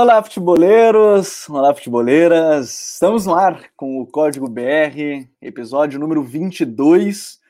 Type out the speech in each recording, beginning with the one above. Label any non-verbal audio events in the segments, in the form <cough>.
Olá, futeboleiros! Olá, futeboleiras! Estamos no ar com o Código BR, episódio número 22,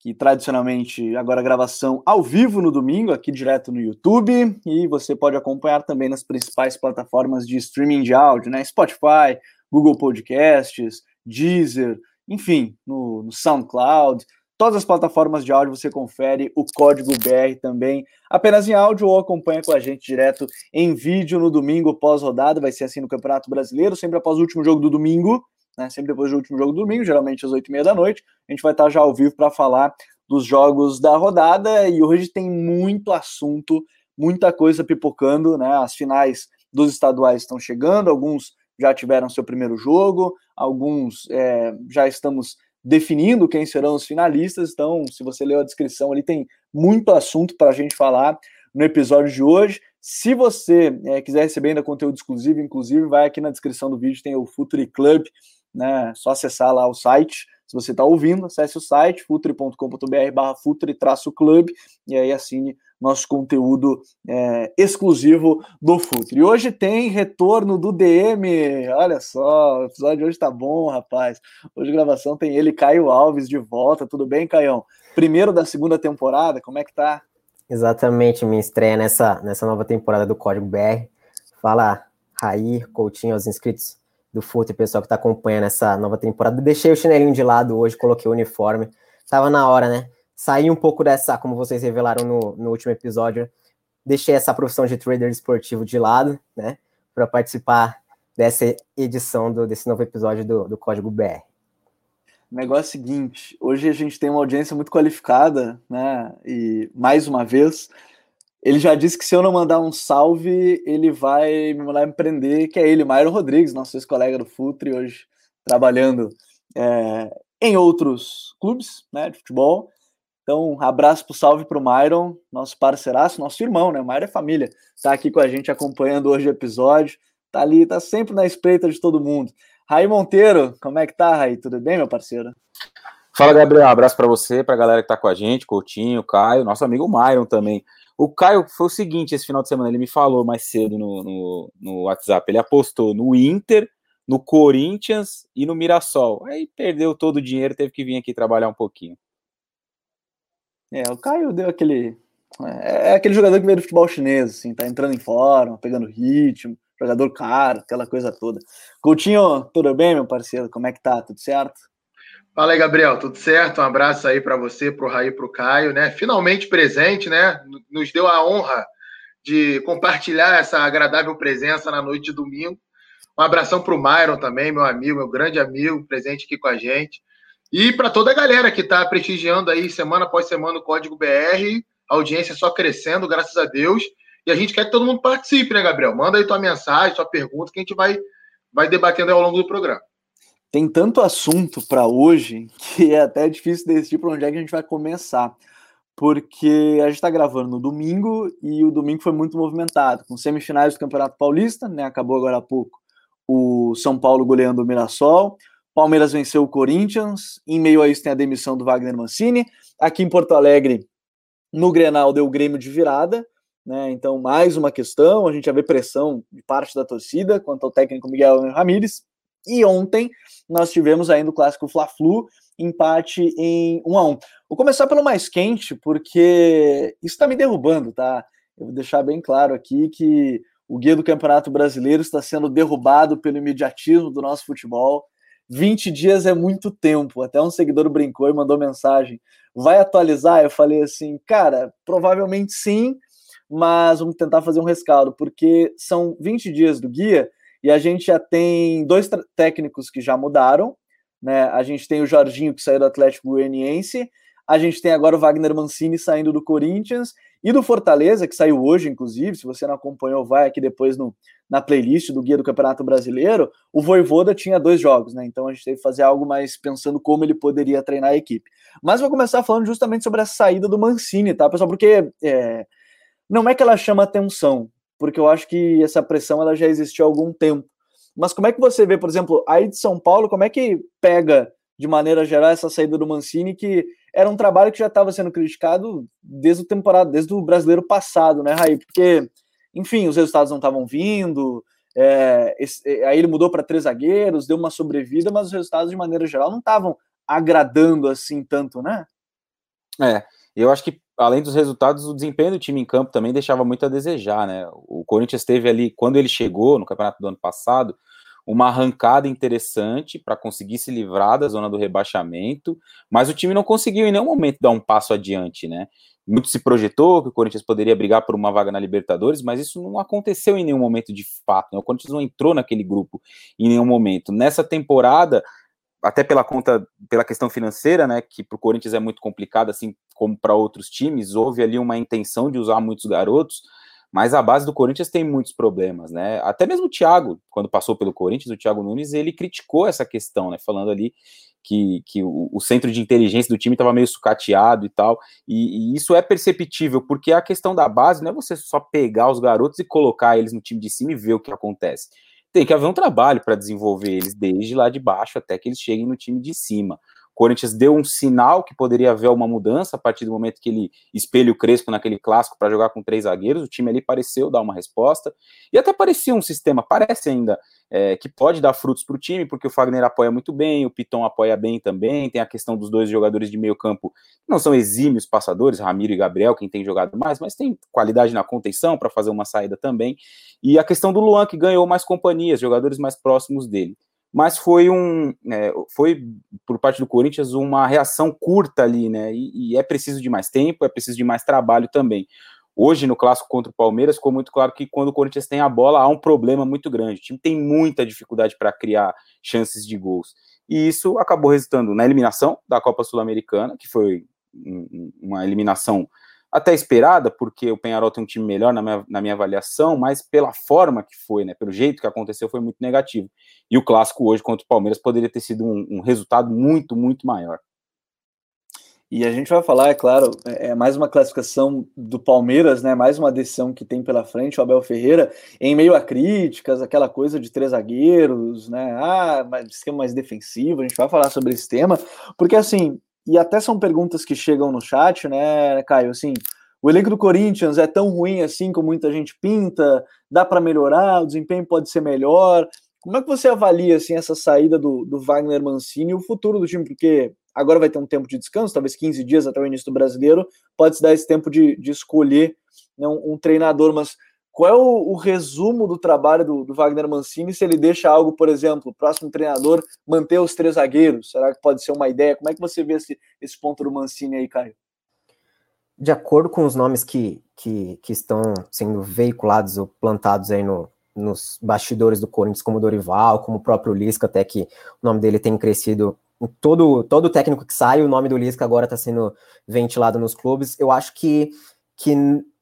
que tradicionalmente agora gravação ao vivo no domingo, aqui direto no YouTube, e você pode acompanhar também nas principais plataformas de streaming de áudio, né? Spotify, Google Podcasts, Deezer, enfim, no, no SoundCloud, Todas as plataformas de áudio você confere o código BR também, apenas em áudio ou acompanha com a gente direto em vídeo no domingo pós-rodada. Vai ser assim no Campeonato Brasileiro, sempre após o último jogo do domingo, né? Sempre depois do último jogo do domingo, geralmente às oito e meia da noite. A gente vai estar já ao vivo para falar dos jogos da rodada e hoje tem muito assunto, muita coisa pipocando, né? As finais dos estaduais estão chegando, alguns já tiveram seu primeiro jogo, alguns é, já estamos definindo quem serão os finalistas. Então, se você leu a descrição ali, tem muito assunto para a gente falar no episódio de hoje. Se você é, quiser receber ainda conteúdo exclusivo, inclusive, vai aqui na descrição do vídeo, tem o Futuri Club, né? Só acessar lá o site. Se você está ouvindo, acesse o site futre.com.br barra futre-club e aí assine nosso conteúdo é, exclusivo do Futre. E hoje tem retorno do DM. Olha só, o episódio de hoje tá bom, rapaz. Hoje gravação tem ele, Caio Alves, de volta. Tudo bem, Caião? Primeiro da segunda temporada, como é que tá? Exatamente, minha estreia nessa, nessa nova temporada do Código BR. Fala, Raí, Coutinho, aos inscritos do Futre, pessoal que tá acompanhando essa nova temporada. Deixei o chinelinho de lado hoje, coloquei o uniforme. Tava na hora, né? Sair um pouco dessa, como vocês revelaram no, no último episódio, deixei essa profissão de trader esportivo de lado, né, para participar dessa edição do, desse novo episódio do, do Código BR. Negócio é seguinte, hoje a gente tem uma audiência muito qualificada, né, e mais uma vez, ele já disse que se eu não mandar um salve, ele vai me mandar empreender, que é ele, Mairo Rodrigues, nosso ex-colega do Futre, hoje trabalhando é, em outros clubes né, de futebol, então, abraço pro salve pro Myron, nosso parceiraço, nosso irmão, né? O Myron é família. Tá aqui com a gente acompanhando hoje o episódio. Tá ali, tá sempre na espreita de todo mundo. Raí Monteiro, como é que tá, Raí? Tudo bem, meu parceiro? Fala, Gabriel. Um abraço para você, pra galera que tá com a gente, Coutinho, Caio, nosso amigo Myron também. O Caio foi o seguinte, esse final de semana, ele me falou mais cedo no, no, no WhatsApp, ele apostou no Inter, no Corinthians e no Mirassol. Aí perdeu todo o dinheiro, teve que vir aqui trabalhar um pouquinho. É, o Caio deu aquele. É, é aquele jogador que veio do futebol chinês, assim, tá entrando em forma, pegando ritmo, jogador caro, aquela coisa toda. Coutinho, tudo bem, meu parceiro? Como é que tá? Tudo certo? Fala aí, Gabriel, tudo certo? Um abraço aí para você, pro Raí, pro Caio, né? Finalmente presente, né? Nos deu a honra de compartilhar essa agradável presença na noite de domingo. Um abração pro Myron também, meu amigo, meu grande amigo, presente aqui com a gente. E para toda a galera que está prestigiando aí semana após semana o Código BR, a audiência só crescendo, graças a Deus. E a gente quer que todo mundo participe, né, Gabriel? Manda aí tua mensagem, tua pergunta, que a gente vai, vai debatendo ao longo do programa. Tem tanto assunto para hoje que é até difícil decidir para onde é que a gente vai começar. Porque a gente está gravando no domingo e o domingo foi muito movimentado, com semifinais do Campeonato Paulista, né? Acabou agora há pouco o São Paulo goleando o Mirassol, Palmeiras venceu o Corinthians. Em meio a isso tem a demissão do Wagner Mancini. Aqui em Porto Alegre, no Grenal, deu o Grêmio de virada. Né? Então, mais uma questão. A gente já vê pressão de parte da torcida quanto ao técnico Miguel Ramírez. E ontem nós tivemos ainda o clássico Fla-Flu, empate em 1 a 1 Vou começar pelo mais quente, porque isso está me derrubando, tá? Eu vou deixar bem claro aqui que o guia do Campeonato Brasileiro está sendo derrubado pelo imediatismo do nosso futebol. 20 dias é muito tempo. Até um seguidor brincou e mandou mensagem. Vai atualizar? Eu falei assim, cara, provavelmente sim, mas vamos tentar fazer um rescaldo, porque são 20 dias do guia e a gente já tem dois técnicos que já mudaram, né? A gente tem o Jorginho que saiu do Atlético Goianiense, a gente tem agora o Wagner Mancini saindo do Corinthians e do Fortaleza, que saiu hoje, inclusive. Se você não acompanhou, vai aqui depois no, na playlist do Guia do Campeonato Brasileiro. O Voivoda tinha dois jogos, né? Então a gente teve que fazer algo mais pensando como ele poderia treinar a equipe. Mas vou começar falando justamente sobre a saída do Mancini, tá, pessoal? Porque é, não é que ela chama atenção, porque eu acho que essa pressão ela já existiu há algum tempo. Mas como é que você vê, por exemplo, aí de São Paulo, como é que pega de maneira geral essa saída do Mancini que era um trabalho que já estava sendo criticado desde o temporada, desde o brasileiro passado, né, Raí? Porque, enfim, os resultados não estavam vindo. É, esse, é, aí ele mudou para três zagueiros, deu uma sobrevida, mas os resultados, de maneira geral, não estavam agradando assim tanto, né? É, eu acho que além dos resultados, o desempenho do time em campo também deixava muito a desejar, né? O Corinthians teve ali, quando ele chegou no campeonato do ano passado, uma arrancada interessante para conseguir se livrar da zona do rebaixamento, mas o time não conseguiu em nenhum momento dar um passo adiante, né? Muito se projetou que o Corinthians poderia brigar por uma vaga na Libertadores, mas isso não aconteceu em nenhum momento de fato. Né? O Corinthians não entrou naquele grupo em nenhum momento. Nessa temporada, até pela conta, pela questão financeira, né, que para o Corinthians é muito complicado, assim como para outros times, houve ali uma intenção de usar muitos garotos, mas a base do Corinthians tem muitos problemas, né? Até mesmo o Thiago, quando passou pelo Corinthians, o Thiago Nunes, ele criticou essa questão, né? Falando ali que, que o, o centro de inteligência do time estava meio sucateado e tal, e, e, isso é perceptível, porque a questão da base não é você só pegar os garotos e colocar eles no time de cima e ver o que acontece tem que haver um trabalho para desenvolver eles desde lá de baixo até que eles cheguem no time de cima. Corinthians deu um sinal que poderia haver uma mudança a partir do momento que ele espelha o Crespo naquele clássico para jogar com três zagueiros. O time ali pareceu dar uma resposta e até parecia um sistema, parece ainda, é, que pode dar frutos para o time, porque o Fagner apoia muito bem, o Piton apoia bem também. Tem a questão dos dois jogadores de meio campo que não são exímios passadores, Ramiro e Gabriel, quem tem jogado mais, mas tem qualidade na contenção para fazer uma saída também. E a questão do Luan, que ganhou mais companhias, jogadores mais próximos dele mas foi um é, foi por parte do Corinthians uma reação curta ali, né? E, e, é preciso de mais tempo, é preciso de mais trabalho também. Hoje, no clássico contra o Palmeiras, ficou muito claro que quando o Corinthians tem a bola, há um problema muito grande. O time tem muita dificuldade para criar chances de gols. E isso acabou resultando na eliminação da Copa Sul-Americana, que foi uma eliminação até esperada, porque o Penharol tem um time melhor na minha, na minha avaliação, mas pela forma que foi, né, pelo jeito que aconteceu, foi muito negativo. E o clássico hoje contra o Palmeiras poderia ter sido um, um resultado muito, muito maior. E a gente vai falar, é claro, é, é mais uma classificação do Palmeiras, né? Mais uma decisão que tem pela frente o Abel Ferreira, em meio a críticas, aquela coisa de três zagueiros, né? Ah, mas esquema mais defensivo, a gente vai falar sobre esse tema, porque assim, e até são perguntas que chegam no chat, né, Caio? Assim, o elenco do Corinthians é tão ruim assim como muita gente pinta? Dá para melhorar? O desempenho pode ser melhor? Como é que você avalia assim essa saída do, do Wagner Mancini e o futuro do time? Porque agora vai ter um tempo de descanso, talvez 15 dias até o início do brasileiro, pode se dar esse tempo de, de escolher né, um, um treinador, mas qual é o, o resumo do trabalho do, do, Wagner Mancini se ele deixa algo, por exemplo, o próximo treinador manter os três zagueiros? Será que pode ser uma ideia? Como é que você vê esse, esse ponto do Mancini aí, Caio? De acordo com os nomes que, que, que estão sendo veiculados ou plantados aí no, nos bastidores do Corinthians, como Dorival, como o próprio Lisca, até que o nome dele tem crescido todo, todo técnico que sai, o nome do Lisca agora está sendo ventilado nos clubes. Eu acho que, que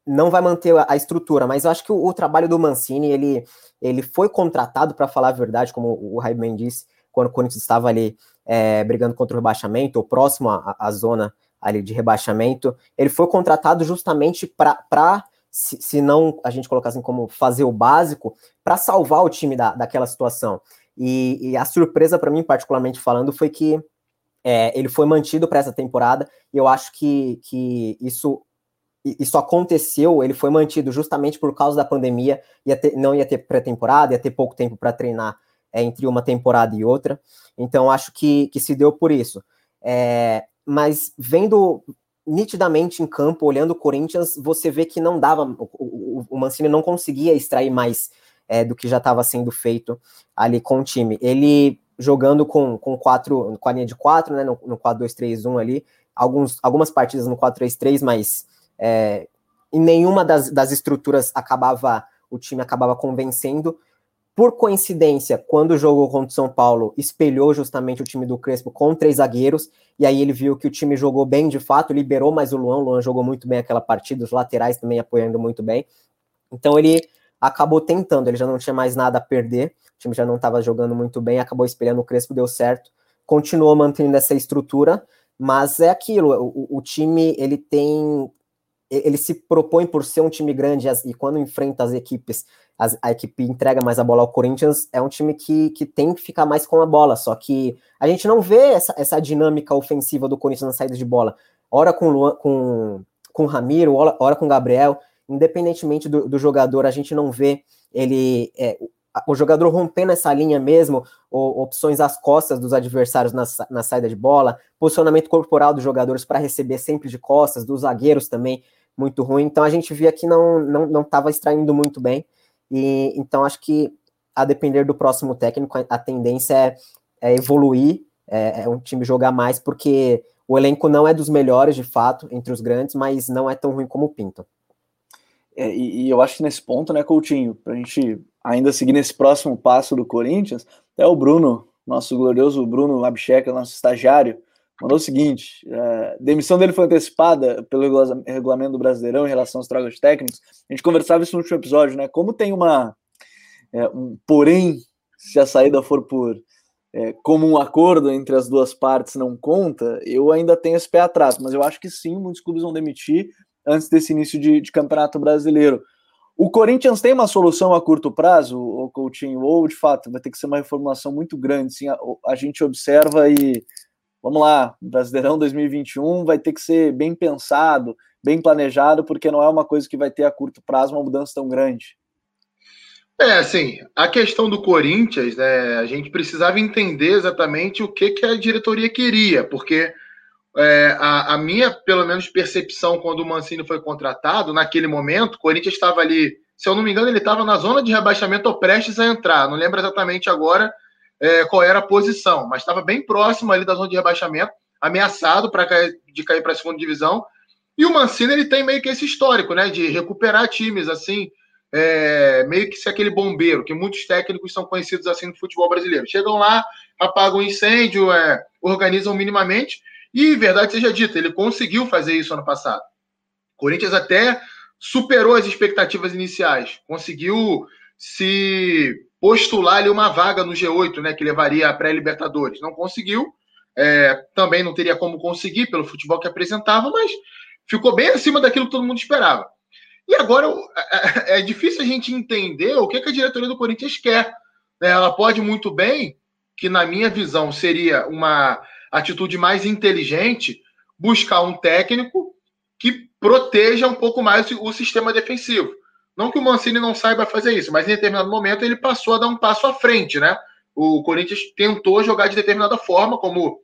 não vai manter a, estrutura, mas eu acho que o, o, trabalho do Mancini, ele, ele foi contratado, para falar a verdade, como o Raiben disse, quando o Corinthians estava ali é, brigando contra o rebaixamento, ou próximo à, à zona ali de rebaixamento, ele foi contratado justamente para, se, se não a gente colocar assim como fazer o básico, para salvar o time da, daquela situação. E, e a surpresa para mim, particularmente falando, foi que é, ele foi mantido para essa temporada, e eu acho que, que isso isso aconteceu, ele foi mantido justamente por causa da pandemia, ia ter, não ia ter pré-temporada, ia ter pouco tempo para treinar é, entre uma temporada e outra. Então, acho que, que se deu por isso. É, mas vendo nitidamente em campo, olhando o Corinthians, você vê que não dava, o, o, Mancini não conseguia extrair mais é, do que já estava sendo feito ali com o time. Ele jogando com, com quatro, com a linha de quatro, né, no, no 4-2-3-1 ali, alguns, algumas partidas no 4-3-3, mas é, em nenhuma das, das estruturas acabava o time acabava convencendo. Por coincidência, quando jogou contra o São Paulo, espelhou justamente o time do Crespo com três zagueiros, e aí ele viu que o time jogou bem de fato, liberou mais o Luan, o Luan jogou muito bem aquela partida, os laterais também apoiando muito bem. Então ele acabou tentando, ele já não tinha mais nada a perder, o time já não estava jogando muito bem, acabou espelhando o Crespo, deu certo, continuou mantendo essa estrutura, mas é aquilo, o, o time ele tem ele se propõe por ser um time grande e quando enfrenta as equipes, as, a equipe entrega mais a bola ao Corinthians, é um time que, que tem que ficar mais com a bola, só que a gente não vê essa, essa dinâmica ofensiva do Corinthians na saída de bola, ora com Luan, com, com Ramiro, ora, ora com Gabriel, independentemente do, do jogador, a gente não vê ele é, o jogador rompendo essa linha mesmo, opções às costas dos adversários na, na saída de bola, posicionamento corporal dos jogadores para receber sempre de costas, dos zagueiros também muito ruim. Então a gente via que não não não estava extraindo muito bem. E então acho que a depender do próximo técnico, a, tendência é, é evoluir, é, é, um time jogar mais, porque o elenco não é dos melhores de fato entre os grandes, mas não é tão ruim como o. É, e, e, eu acho que nesse ponto, né, Coutinho, para a gente ainda seguir nesse próximo passo do Corinthians, até o Bruno, nosso glorioso Bruno Abcheca, nosso estagiário, mandou o seguinte: a é, demissão dele foi antecipada pelo regulamento do Brasileirão em relação aos trocas técnicos. A gente conversava isso no último episódio, né? Como tem uma. É, um, porém, se a saída for por é, como um acordo entre as duas partes não conta, eu ainda tenho esse pé atrás, mas eu acho que sim, muitos clubes vão demitir antes desse início de, de campeonato brasileiro. O Corinthians tem uma solução a curto prazo, o Coutinho, ou de fato vai ter que ser uma reformulação muito grande. Sim, a, a gente observa e vamos lá, Brasileirão 2021 vai ter que ser bem pensado, bem planejado, porque não é uma coisa que vai ter a curto prazo uma mudança tão grande. É, assim, a questão do Corinthians, né, a gente precisava entender exatamente o que, que a diretoria queria, porque é, a, a, minha, pelo menos, percepção quando o Mancini foi contratado, naquele momento, o Corinthians estava ali, se eu não me engano, ele estava na zona de rebaixamento ou prestes a entrar. Não lembro exatamente agora é, qual era a posição, mas estava bem próximo ali da zona de rebaixamento, ameaçado para de cair para a segunda divisão. E o Mancini ele tem meio que esse histórico, né, de recuperar times assim, é, meio que ser aquele bombeiro, que muitos técnicos são conhecidos assim no futebol brasileiro. Chegam lá, apagam incêndio, é, organizam minimamente e, verdade seja dita, ele conseguiu fazer isso ano passado. O Corinthians até superou as expectativas iniciais, conseguiu se postular ali uma vaga no G8, né, que levaria a pré-Libertadores. Não conseguiu, é, também não teria como conseguir pelo futebol que apresentava, mas ficou bem acima daquilo que todo mundo esperava. E agora é, é difícil a gente entender o que, a diretoria do Corinthians quer. Né? Ela pode muito bem, que na minha visão seria uma atitude mais inteligente, buscar um técnico que proteja um pouco mais o sistema defensivo. Não que o Mancini não saiba fazer isso, mas em determinado momento ele passou a dar um passo à frente, né? O Corinthians tentou jogar de determinada forma, como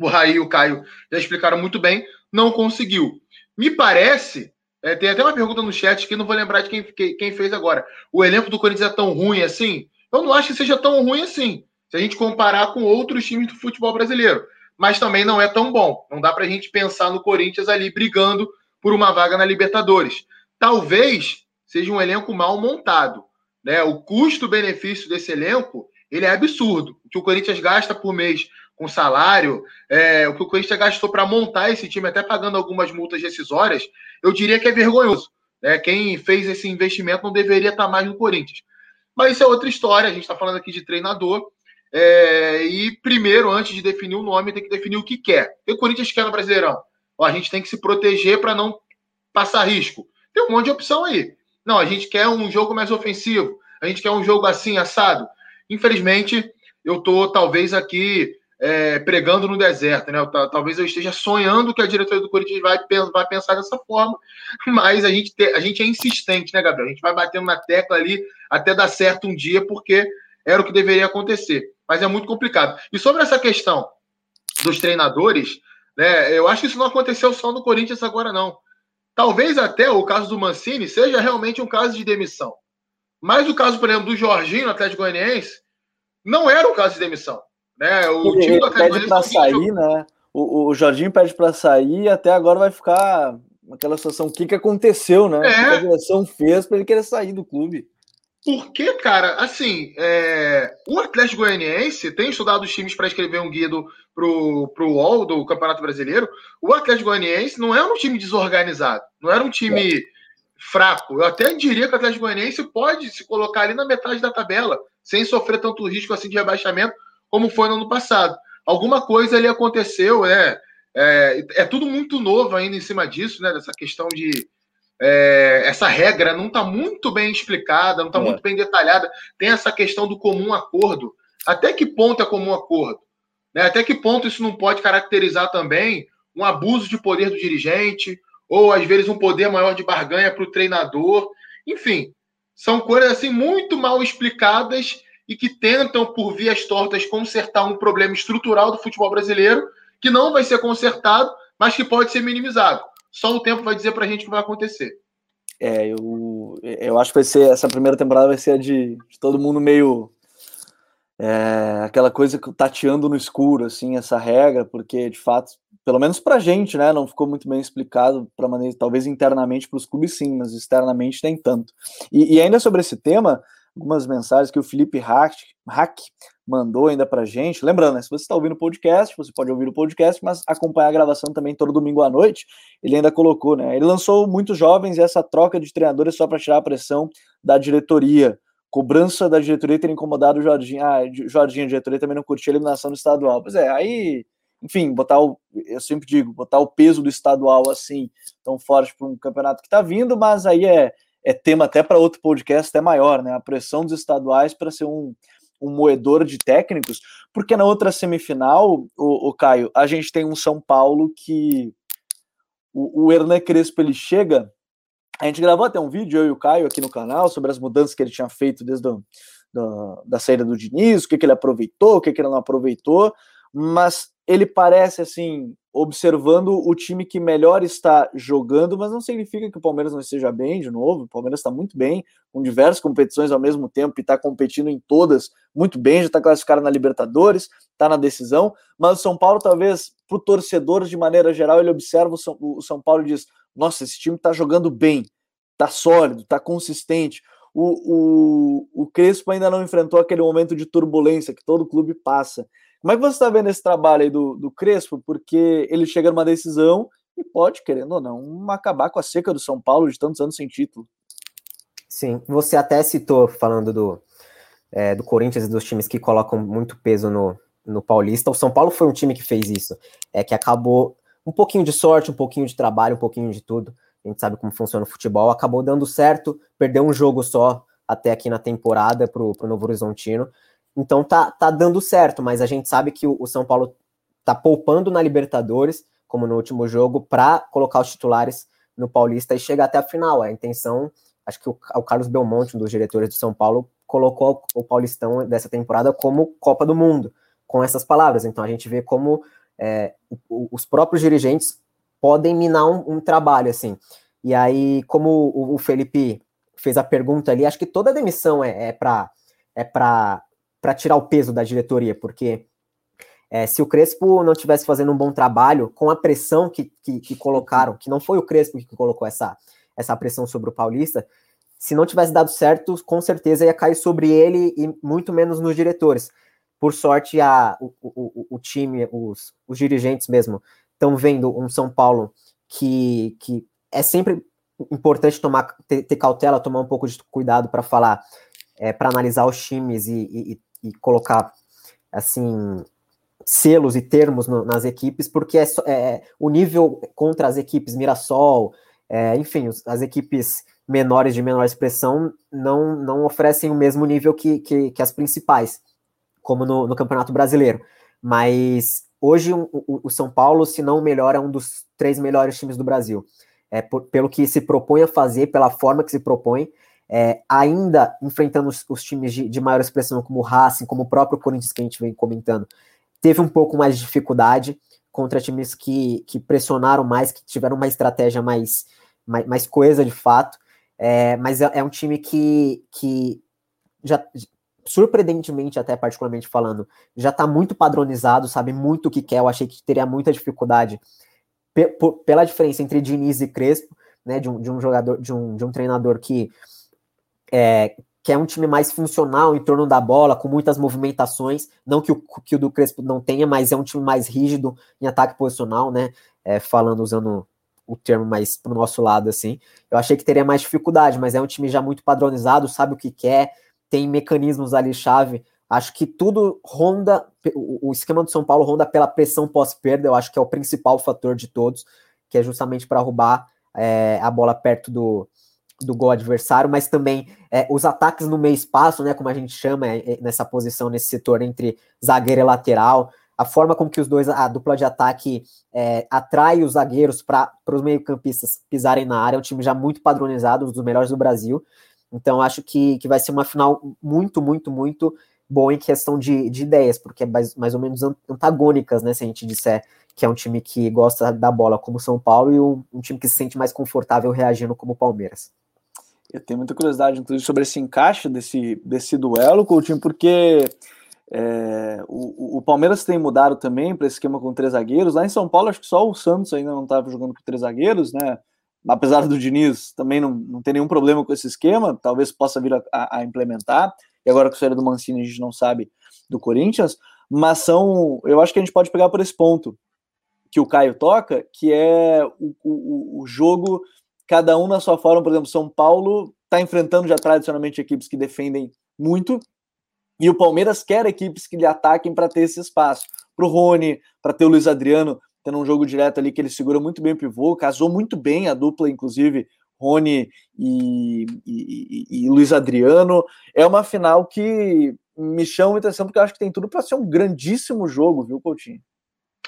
o Raí e o Caio já explicaram muito bem, não conseguiu. Me parece, é, tem até uma pergunta no chat que não vou lembrar de quem, quem fez agora. O elenco do Corinthians é tão ruim assim? Eu não acho que seja tão ruim assim se a gente comparar com outros times do futebol brasileiro. Mas também não é tão bom. Não dá para a gente pensar no Corinthians ali brigando por uma vaga na Libertadores. Talvez seja um elenco mal montado. Né? O custo-benefício desse elenco ele é absurdo. O que o Corinthians gasta por mês com salário, é, o que o Corinthians gastou para montar esse time, até pagando algumas multas decisórias, eu diria que é vergonhoso. Né? Quem fez esse investimento não deveria estar mais no Corinthians. Mas isso é outra história. A gente está falando aqui de treinador. É, e primeiro, antes de definir o nome, tem que definir o que quer. O que o Corinthians quer no Brasileirão? Ó, a gente tem que se proteger para não passar risco. Tem um monte de opção aí. Não, a gente quer um jogo mais ofensivo. A gente quer um jogo assim, assado. Infelizmente, eu estou talvez aqui é, pregando no deserto, né? talvez eu esteja sonhando que a diretoria do Corinthians vai, vai pensar dessa forma, <laughs> mas a gente, te, a gente é insistente, né, Gabriel? A gente vai batendo na tecla ali até dar certo um dia, porque era o que deveria acontecer mas é muito complicado. E sobre essa questão dos treinadores, né, eu acho que isso não aconteceu só no Corinthians agora, não. Talvez até o caso do Mancini seja realmente um caso de demissão. Mas o caso, por exemplo, do Jorginho no Atlético Goianiense não era um caso de demissão. Né? O Ele time do Atlético pede para sair, né? O, o Jorginho pede para sair e até agora vai ficar aquela situação. O que, que aconteceu, né? É. O que a direção fez para ele querer sair do clube? Porque, cara, assim, é... o Atlético Goianiense tem estudado os times para escrever um guia pro, pro UOL do Campeonato Brasileiro. O Atlético Goianiense não é um time desorganizado, não era um time é. fraco. Eu até diria que o Atlético Goianiense pode se colocar ali na metade da tabela, sem sofrer tanto risco assim de rebaixamento como foi no ano passado. Alguma coisa ali aconteceu, né? É, é tudo muito novo ainda em cima disso, né? Dessa questão de é, essa regra não está muito bem explicada, não está é. muito bem detalhada. Tem essa questão do comum acordo. Até que ponto é comum acordo? Né? Até que ponto isso não pode caracterizar também um abuso de poder do dirigente, ou às vezes um poder maior de barganha para o treinador. Enfim, são coisas assim muito mal explicadas e que tentam, por vias tortas, consertar um problema estrutural do futebol brasileiro, que não vai ser consertado, mas que pode ser minimizado. Só o tempo vai dizer para a gente o que vai acontecer. É, eu, eu acho que vai ser essa primeira temporada vai ser a de, de todo mundo meio é, aquela coisa que tateando no escuro, assim, essa regra, porque de fato, pelo menos pra gente, né, não ficou muito bem explicado para maneira, talvez internamente para os clubes sim, mas externamente nem tanto. E, e, ainda sobre esse tema, algumas mensagens que o Felipe Hack, Hack mandou ainda pra gente. Lembrando, né, se você está ouvindo o podcast, você pode ouvir o podcast, mas acompanhar a gravação também todo domingo à noite. Ele ainda colocou, né? Ele lançou muitos jovens e essa troca de treinadores só para tirar a pressão da diretoria cobrança da diretoria ter incomodado o Jorginho. Ah, Jorginho, a diretoria também não curtiu a eliminação do estadual. Pois é, aí, enfim, botar o. Eu sempre digo, botar o peso do estadual assim, tão forte para um campeonato que está vindo, mas aí é, é tema até para outro podcast até maior, né? A pressão dos estaduais para ser um, um moedor de técnicos, porque na outra semifinal, o, o Caio, a gente tem um São Paulo que o, o Crespo ele chega a gente gravou até um vídeo, eu e o Caio, aqui no canal, sobre as mudanças que ele tinha feito desde do, do, da saída do Diniz, o que, que ele aproveitou, o que, que ele não aproveitou, mas ele parece, assim, observando o time que melhor está jogando, mas não significa que o Palmeiras não esteja bem de novo. O Palmeiras está muito bem, com diversas competições ao mesmo tempo e está competindo em todas muito bem, já está classificado na Libertadores, está na decisão. Mas o São Paulo, talvez, para o torcedor de maneira geral, ele observa o São, o São Paulo e diz: nossa, esse time está jogando bem, está sólido, está consistente. O, o, o Crespo ainda não enfrentou aquele momento de turbulência que todo clube passa. Como é que você está vendo esse trabalho aí do, do Crespo? Porque ele chega numa decisão e pode, querendo ou não, acabar com a seca do São Paulo de tantos anos sem título. Sim, você até citou, falando do, é, do Corinthians e dos times que colocam muito peso no, no Paulista. O São Paulo foi um time que fez isso, é que acabou um pouquinho de sorte, um pouquinho de trabalho, um pouquinho de tudo. A gente sabe como funciona o futebol. Acabou dando certo, perdeu um jogo só até aqui na temporada para o Novo Horizontino. Então tá, tá dando certo, mas a gente sabe que o, o São Paulo tá poupando na Libertadores, como no último jogo, para colocar os titulares no Paulista e chegar até a final. A intenção, acho que o, o Carlos Belmonte, um dos diretores do São Paulo, colocou o Paulistão dessa temporada como Copa do Mundo, com essas palavras. Então a gente vê como é, os próprios dirigentes podem minar um, um, trabalho, assim. E aí, como o, o, Felipe fez a pergunta ali, acho que toda demissão é, é para é para tirar o peso da diretoria, porque é, se o Crespo não tivesse fazendo um bom trabalho, com a pressão que, que, que, colocaram, que não foi o Crespo que colocou essa, essa pressão sobre o Paulista, se não tivesse dado certo, com certeza ia cair sobre ele e muito menos nos diretores. Por sorte, a, o, o, o time, os, os dirigentes mesmo, estão vendo um São Paulo que, que é sempre importante tomar ter, ter cautela, tomar um pouco de cuidado para falar, é, para analisar os times e, e, e, colocar assim selos e termos no, nas equipes, porque é, é, o nível contra as equipes Mirassol, é, enfim, as equipes menores de menor expressão não, não oferecem o mesmo nível que, que, que as principais como no, no Campeonato Brasileiro. Mas hoje o, o, São Paulo, se não o melhor, é um dos três melhores times do Brasil. É, por, pelo que se propõe a fazer, pela forma que se propõe, é, ainda enfrentando os, os times de, de, maior expressão, como o Racing, como o próprio Corinthians que a gente vem comentando, teve um pouco mais de dificuldade contra times que, que pressionaram mais, que tiveram uma estratégia mais, mais, mais coesa de fato. É, mas é, é, um time que, que já surpreendentemente, até particularmente falando, já está muito padronizado, sabe muito o que quer. Eu achei que teria muita dificuldade pela diferença entre Diniz e Crespo, né, de um, de um jogador, de um, de um treinador que é, que é um time mais funcional em torno da bola, com muitas movimentações, não que o, que o do Crespo não tenha, mas é um time mais rígido em ataque posicional, né, é, falando, usando o termo mais pro nosso lado, assim, eu achei que teria mais dificuldade, mas é um time já muito padronizado, sabe o que quer, tem mecanismos ali chave. Acho que tudo ronda, o esquema do São Paulo ronda pela pressão pós-perda, eu acho que é o principal fator de todos, que é justamente para roubar é, a bola perto do, do gol adversário, mas também é, os ataques no meio espaço, né, como a gente chama é, é nessa posição, nesse setor entre zagueiro e lateral. a forma como que os dois, a dupla de ataque é, atrai os zagueiros para os meio-campistas pisarem na área, é um time já muito padronizado, um dos melhores do Brasil. Então, acho que, que vai ser uma final muito, muito, muito boa em questão de, de ideias, porque é mais, mais ou menos antagônicas, né? Se a gente disser que é um time que gosta da bola como São Paulo e um, um time que se sente mais confortável reagindo como Palmeiras. Eu tenho muita curiosidade, inclusive, sobre esse encaixe desse, desse duelo, Coutinho, porque é, o, o, Palmeiras tem mudado também para esquema com três zagueiros. Lá em São Paulo, acho que só o Santos ainda não estava jogando com três zagueiros, né? Apesar do Diniz também não, não ter nenhum problema com esse esquema, talvez possa vir a, a, a implementar. E agora com a saída do Mancini, a gente não sabe do Corinthians. Mas são, eu acho que a gente pode pegar por esse ponto que o Caio toca, que é o, o, o jogo, cada um na sua forma. Por exemplo, São Paulo está enfrentando já tradicionalmente equipes que defendem muito, e o Palmeiras quer equipes que lhe ataquem para ter esse espaço. Para o Rony, para ter o Luiz Adriano tendo um jogo direto ali que ele segura muito bem o pivô, casou muito bem a dupla, inclusive Rony e, e, e, e Luiz Adriano. É uma final que me chama muita atenção, porque eu acho que tem tudo para ser um grandíssimo jogo, viu, Coutinho?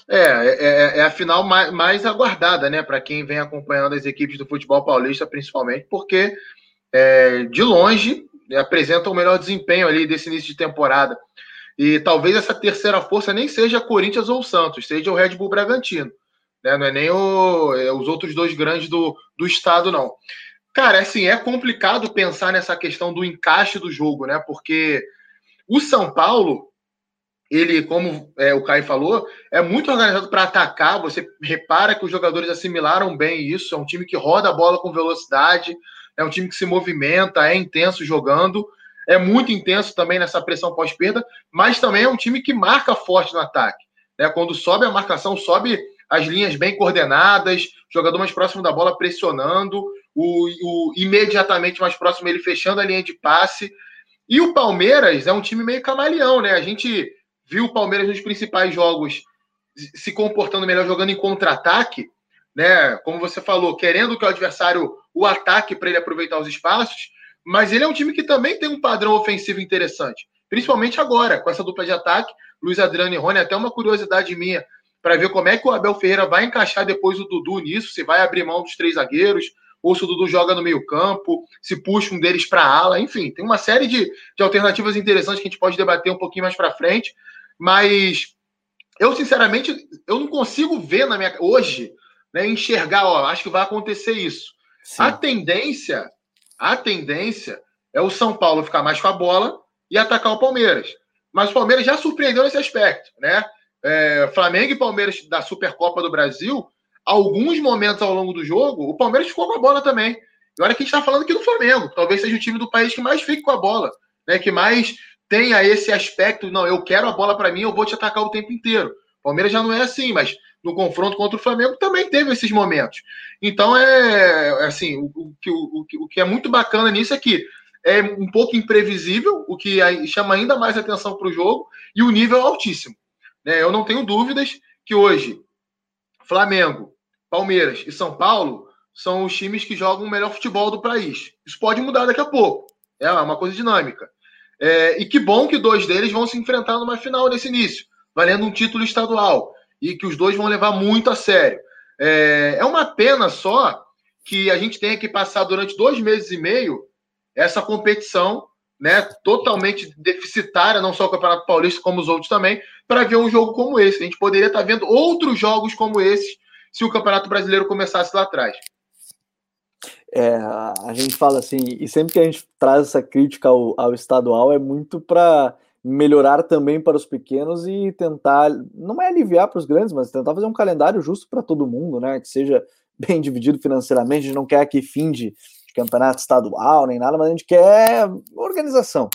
É, é, é, é a final mais, mais aguardada, né, para quem vem acompanhando as equipes do futebol paulista, principalmente, porque é, de longe apresenta o melhor desempenho ali desse início de temporada. E talvez essa terceira força nem seja Corinthians ou Santos, seja o Red Bull Bragantino. Né? Não é nem o, é, os outros dois grandes do, do estado, não. Cara, assim, é complicado pensar nessa questão do encaixe do jogo, né? Porque o São Paulo, ele, como é, o Caio falou, é muito organizado para atacar. Você repara que os jogadores assimilaram bem isso. É um time que roda a bola com velocidade, é um time que se movimenta, é intenso jogando, é muito intenso também nessa pressão pós-perda, mas também é um time que marca forte no ataque. Né? Quando sobe a marcação, sobe as linhas bem coordenadas, jogador mais próximo da bola pressionando, o, o imediatamente mais próximo ele fechando a linha de passe. E o Palmeiras é um time meio camaleão, né? A gente viu o Palmeiras nos principais jogos se comportando melhor jogando em contra-ataque, né? Como você falou, querendo que o adversário o ataque para ele aproveitar os espaços, mas ele é um time que também tem um padrão ofensivo interessante, principalmente agora, com essa dupla de ataque, Luiz Adriano e Rony, até uma curiosidade minha para ver como é que o Abel Ferreira vai encaixar depois o Dudu nisso, se vai abrir mão dos três zagueiros, ou se o Dudu joga no meio-campo, se puxa um deles para ala, enfim, tem uma série de, de alternativas interessantes que a gente pode debater um pouquinho mais para frente, mas eu sinceramente eu não consigo ver na minha hoje, né, enxergar, ó, acho que vai acontecer isso. Sim. A tendência, a tendência é o São Paulo ficar mais com a bola e atacar o Palmeiras. Mas o Palmeiras já surpreendeu nesse aspecto, né? É, Flamengo e Palmeiras da Supercopa do Brasil, alguns momentos ao longo do jogo, o Palmeiras ficou com a bola também. E olha que a gente está falando aqui do Flamengo. Talvez seja o time do país que mais fique com a bola, né? Que mais tenha esse aspecto, não, eu quero a bola para mim, eu vou te atacar o tempo inteiro. Palmeiras já não é assim, mas no confronto contra o Flamengo também teve esses momentos. Então é, assim, o, o, o, o que é muito bacana nisso é que é um pouco imprevisível, o que chama ainda mais atenção para o jogo, e o nível é altíssimo. Né? Eu não tenho dúvidas que hoje Flamengo, Palmeiras e São Paulo são os times que jogam o melhor futebol do país. Isso pode mudar daqui a pouco. É uma coisa dinâmica. É, e que bom que dois deles vão se enfrentar numa final nesse início, valendo um título estadual e que os dois vão levar muito a sério. É, é uma pena só que a gente tenha que passar durante dois meses e meio essa competição, né, totalmente deficitária, não só o Campeonato Paulista, como os outros também, para ver um jogo como esse. A gente poderia estar vendo outros jogos como esse se o Campeonato Brasileiro começasse lá atrás. É, a gente fala assim, e sempre que a gente traz essa crítica ao, ao estadual, é muito para melhorar também para os pequenos e tentar, não é aliviar para os grandes, mas tentar fazer um calendário justo para todo mundo, né? Que seja <laughs> bem dividido financeiramente. A gente não quer que finde de campeonato estadual nem nada, mas a gente quer organização.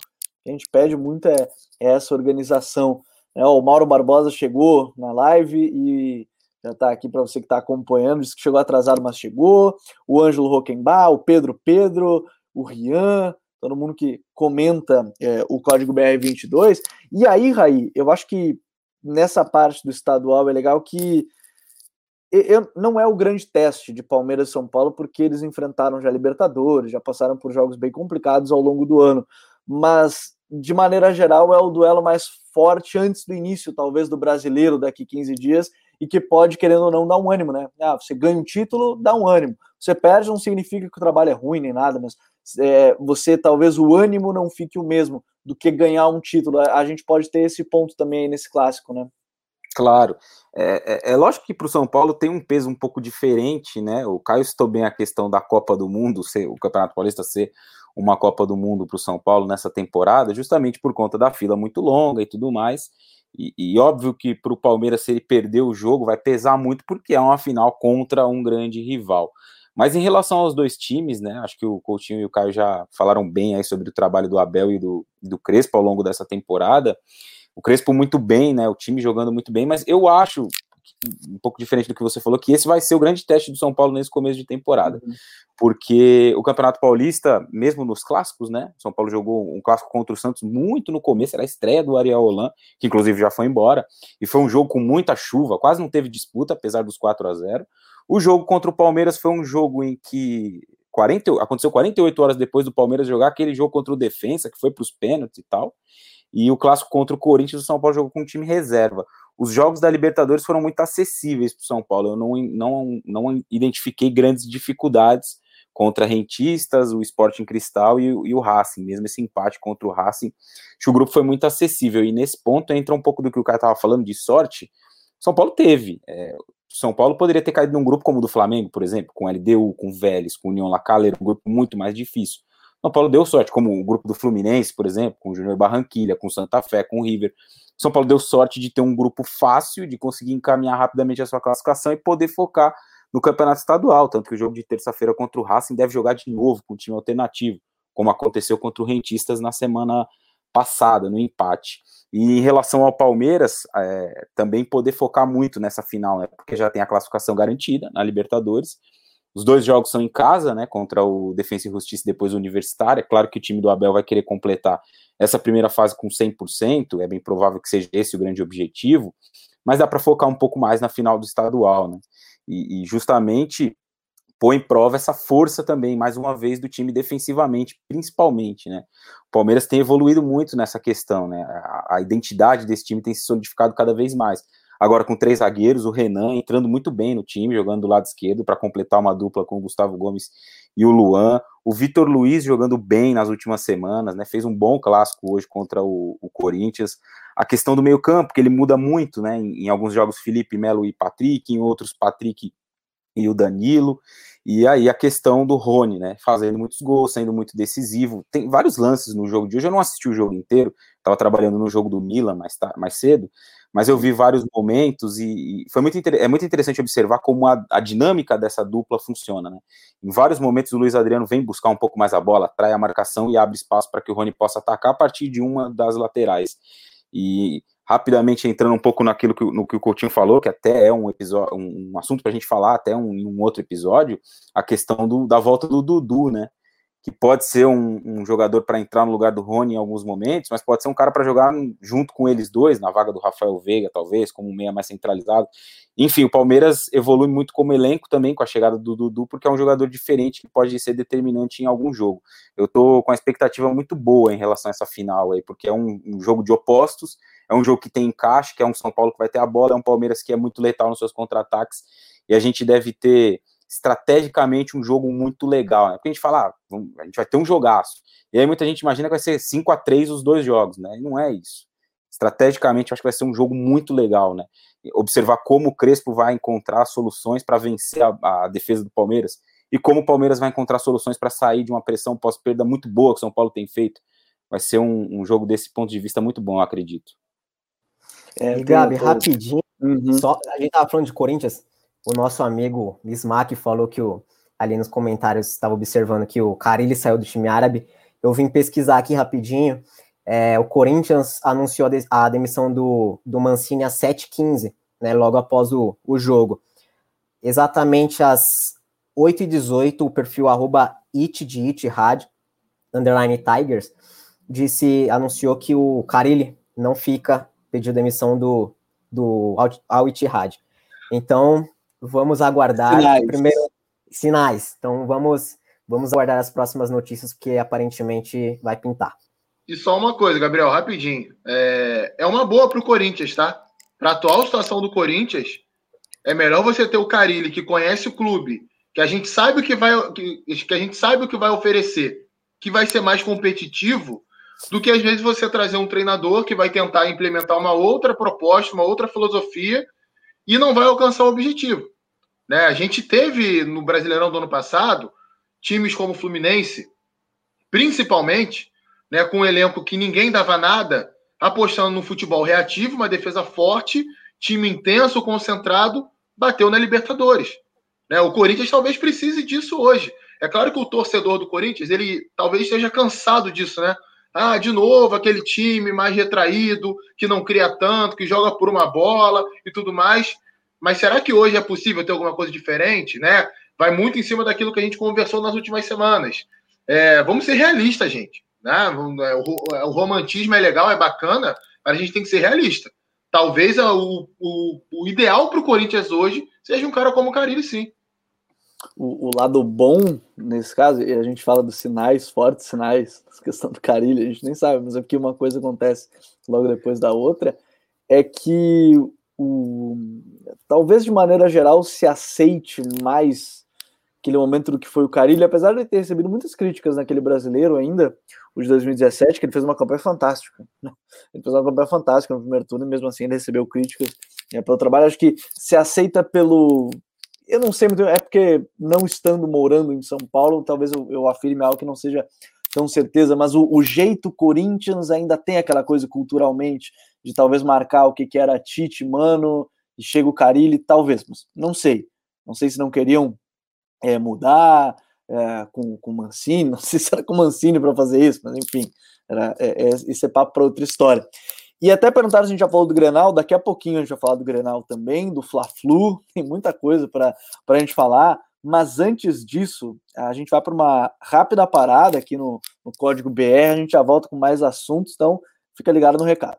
A gente pede muito é, é essa organização. É, o Mauro Barbosa chegou na live e já está aqui para você que está acompanhando, disse que chegou atrasado, mas chegou. O Ângelo Roquembar, o Pedro Pedro, o Rian, todo mundo que comenta é, o código BR22. E aí, Raí, eu acho que nessa parte do estadual é legal que eu, não é o grande teste de Palmeiras e São Paulo, porque eles enfrentaram já Libertadores, já passaram por jogos bem complicados ao longo do ano. Mas, de maneira geral, é o duelo mais forte antes do início, talvez, do brasileiro daqui 15 dias, e que pode, querendo ou não, dar um ânimo, né? Ah, você ganha um título, dá um ânimo. Você perde, não significa que o trabalho é ruim nem nada, mas é, você talvez o ânimo não fique o mesmo do que ganhar um título. A gente pode ter esse ponto também nesse clássico, né? Claro. É, é, é lógico que para o São Paulo tem um peso um pouco diferente, né? O Caio citou bem a questão da Copa do Mundo, ser, o Campeonato Paulista ser uma Copa do Mundo para o São Paulo nessa temporada, justamente por conta da fila muito longa e tudo mais. E, e óbvio que para o Palmeiras, se ele perder o jogo, vai pesar muito, porque é uma final contra um grande rival. Mas em relação aos dois times, né? Acho que o Coutinho e o Caio já falaram bem aí sobre o trabalho do Abel e do, do Crespo ao longo dessa temporada. O Crespo muito bem, né? O time jogando muito bem, mas eu acho um pouco diferente do que você falou, que esse vai ser o grande teste do São Paulo nesse começo de temporada. Uhum. Porque o Campeonato Paulista, mesmo nos clássicos, né? São Paulo jogou um clássico contra o Santos muito no começo, era a estreia do Ariel Holan, que inclusive já foi embora, e foi um jogo com muita chuva, quase não teve disputa, apesar dos 4 a 0 o jogo contra o Palmeiras foi um jogo em que 40, aconteceu 48 horas depois do Palmeiras jogar aquele jogo contra o Defensa, que foi para os pênaltis e tal. E o clássico contra o Corinthians, o São Paulo jogou com um time reserva. Os jogos da Libertadores foram muito acessíveis para o São Paulo. Eu não, não, não identifiquei grandes dificuldades contra rentistas, o Sporting Cristal e, e, o Racing, mesmo esse empate contra o Racing, o grupo foi muito acessível. E nesse ponto entra um pouco do que o cara estava falando de sorte. São Paulo teve. É, são Paulo poderia ter caído num grupo como o do Flamengo, por exemplo, com LDU, com Vélez, com União La Calera, um grupo muito mais difícil. São Paulo deu sorte, como o grupo do Fluminense, por exemplo, com o Júnior Barranquilha, com Santa Fé, com o River. São Paulo deu sorte de ter um grupo fácil, de conseguir encaminhar rapidamente a sua classificação e poder focar no campeonato estadual. Tanto que o jogo de terça-feira contra o Racing deve jogar de novo com um time alternativo, como aconteceu contra o Rentistas na semana passada, no empate. E em relação ao Palmeiras, é, também poder focar muito nessa final, né? Porque já tem a classificação garantida na Libertadores. Os dois jogos são em casa, né? Contra o Defensa e Justiça e depois o Universitário. É claro que o time do Abel vai querer completar essa primeira fase com 100%, é bem provável que seja esse o grande objetivo, mas dá para focar um pouco mais na final do estadual, né? E, e justamente põe em prova essa força também, mais uma vez, do time defensivamente, principalmente, né? O Palmeiras tem evoluído muito nessa questão, né? A, a, identidade desse time tem se solidificado cada vez mais. Agora, com três zagueiros, o Renan entrando muito bem no time, jogando do lado esquerdo para completar uma dupla com o Gustavo Gomes e o Luan. O Vitor Luiz jogando bem nas últimas semanas, né? Fez um bom clássico hoje contra o, o Corinthians. A questão do meio-campo, que ele muda muito, né? Em, em alguns jogos, Felipe Melo e Patrick, em outros, Patrick e o Danilo. E aí a questão do Rony, né? Fazendo muitos gols, sendo muito decisivo. Tem vários lances no jogo de hoje. Eu não assisti o jogo inteiro, estava trabalhando no jogo do Milan mais, mais cedo, mas eu vi vários momentos e, e foi muito é muito interessante observar como a, a, dinâmica dessa dupla funciona, né? Em vários momentos o Luiz Adriano vem buscar um pouco mais a bola, trai a marcação e abre espaço para que o Rony possa atacar a partir de uma das laterais. E rapidamente entrando um pouco naquilo que, no que o Coutinho falou, que até é um episódio, um, assunto para a gente falar até um, um outro episódio, a questão do, da volta do Dudu, né? Que pode ser um, um jogador para entrar no lugar do Rony em alguns momentos, mas pode ser um cara para jogar junto com eles dois, na vaga do Rafael Veiga, talvez, como meia mais centralizado. Enfim, o Palmeiras evolui muito como elenco também com a chegada do Dudu, porque é um jogador diferente que pode ser determinante em algum jogo. Eu tô com a expectativa muito boa em relação a essa final aí, porque é um, um jogo de opostos é um jogo que tem encaixe, que é um São Paulo que vai ter a bola, é um Palmeiras que é muito letal nos seus contra-ataques, e a gente deve ter estrategicamente um jogo muito legal, né? Porque a gente fala, ah, a gente vai ter um jogaço. E aí muita gente imagina que vai ser 5 a 3 os dois jogos, né? E não é isso. Estrategicamente, acho que vai ser um jogo muito legal, né? Observar como o Crespo vai encontrar soluções para vencer a, a, defesa do Palmeiras e como o Palmeiras vai encontrar soluções para sair de uma pressão pós-perda muito boa que o São Paulo tem feito. Vai ser um, um jogo desse ponto de vista muito bom, acredito. É, e Gabi, rapidinho, uhum. só, a gente tava falando de Corinthians, o nosso amigo Bismarck falou que o, ali nos comentários estava observando que o Carilli saiu do time árabe. Eu vim pesquisar aqui rapidinho. É, o Corinthians anunciou a demissão do, do Mancini às 7h15, né, logo após o, o jogo. Exatamente às 8h18, o perfil arroba it de it, rádio, underline Tigers, disse, anunciou que o Carilli não fica pediu demissão do, do Al Ittihad. Então, vamos aguardar sinais. primeiro sinais. Então, vamos vamos aguardar as próximas notícias que aparentemente vai pintar. E só uma coisa, Gabriel, rapidinho. É, é uma boa para o Corinthians, tá? Para a atual situação do Corinthians, é melhor você ter o Carilli, que conhece o clube, que a gente sabe o que vai, que, que a gente sabe o que vai oferecer, que vai ser mais competitivo, do que às vezes você trazer um treinador que vai tentar implementar uma outra proposta, uma outra filosofia e não vai alcançar o objetivo. Né? A gente teve no Brasileirão do ano passado times como o Fluminense, principalmente, né, com um elenco que ninguém dava nada, apostando no futebol reativo, uma defesa forte, time intenso, concentrado, bateu na Libertadores. Né? O Corinthians talvez precise disso hoje. É claro que o torcedor do Corinthians, ele talvez esteja cansado disso, né? Ah, de novo, aquele time mais retraído, que não cria tanto, que joga por uma bola e tudo mais. Mas será que hoje é possível ter alguma coisa diferente, né? Vai muito em cima daquilo que a gente conversou nas últimas semanas. É, vamos ser realistas, gente. Né? É, o, romantismo é legal, é bacana, mas a gente tem que ser realista. Talvez o, o, o ideal para o Corinthians hoje seja um cara como o Carilli, sim o, o, lado bom, nesse caso, e a gente fala dos sinais, fortes sinais, questão do Carilho, a gente nem sabe, mas aqui uma coisa acontece logo depois da outra, é que o, talvez de maneira geral se aceite mais aquele momento do que foi o Carilho, apesar de ter recebido muitas críticas naquele brasileiro ainda, o de 2017, que ele fez uma campanha fantástica. Né? Ele fez uma campanha fantástica no primeiro turno, e mesmo assim ele recebeu críticas é, pelo trabalho. Acho que se aceita pelo, eu não sei muito, é porque não estando morando em São Paulo, talvez eu, eu afirme algo que não seja tão certeza, mas o, o, jeito Corinthians ainda tem aquela coisa culturalmente de talvez marcar o que, que era Tite, Mano, e chega o Carilli, talvez, não sei. Não sei se não queriam é, mudar é, com, com Mancini, <laughs> não sei se era com Mancini para fazer isso, mas enfim, era, é, é, isso é papo para outra história. E até perguntaram se a gente já falou do Grenal, daqui a pouquinho a gente vai falar do Grenal também, do Fla-Flu, <laughs> tem muita coisa para a gente falar, mas antes disso, a gente vai para uma rápida parada aqui no, no Código BR, a gente já volta com mais assuntos, então fica ligado no recado.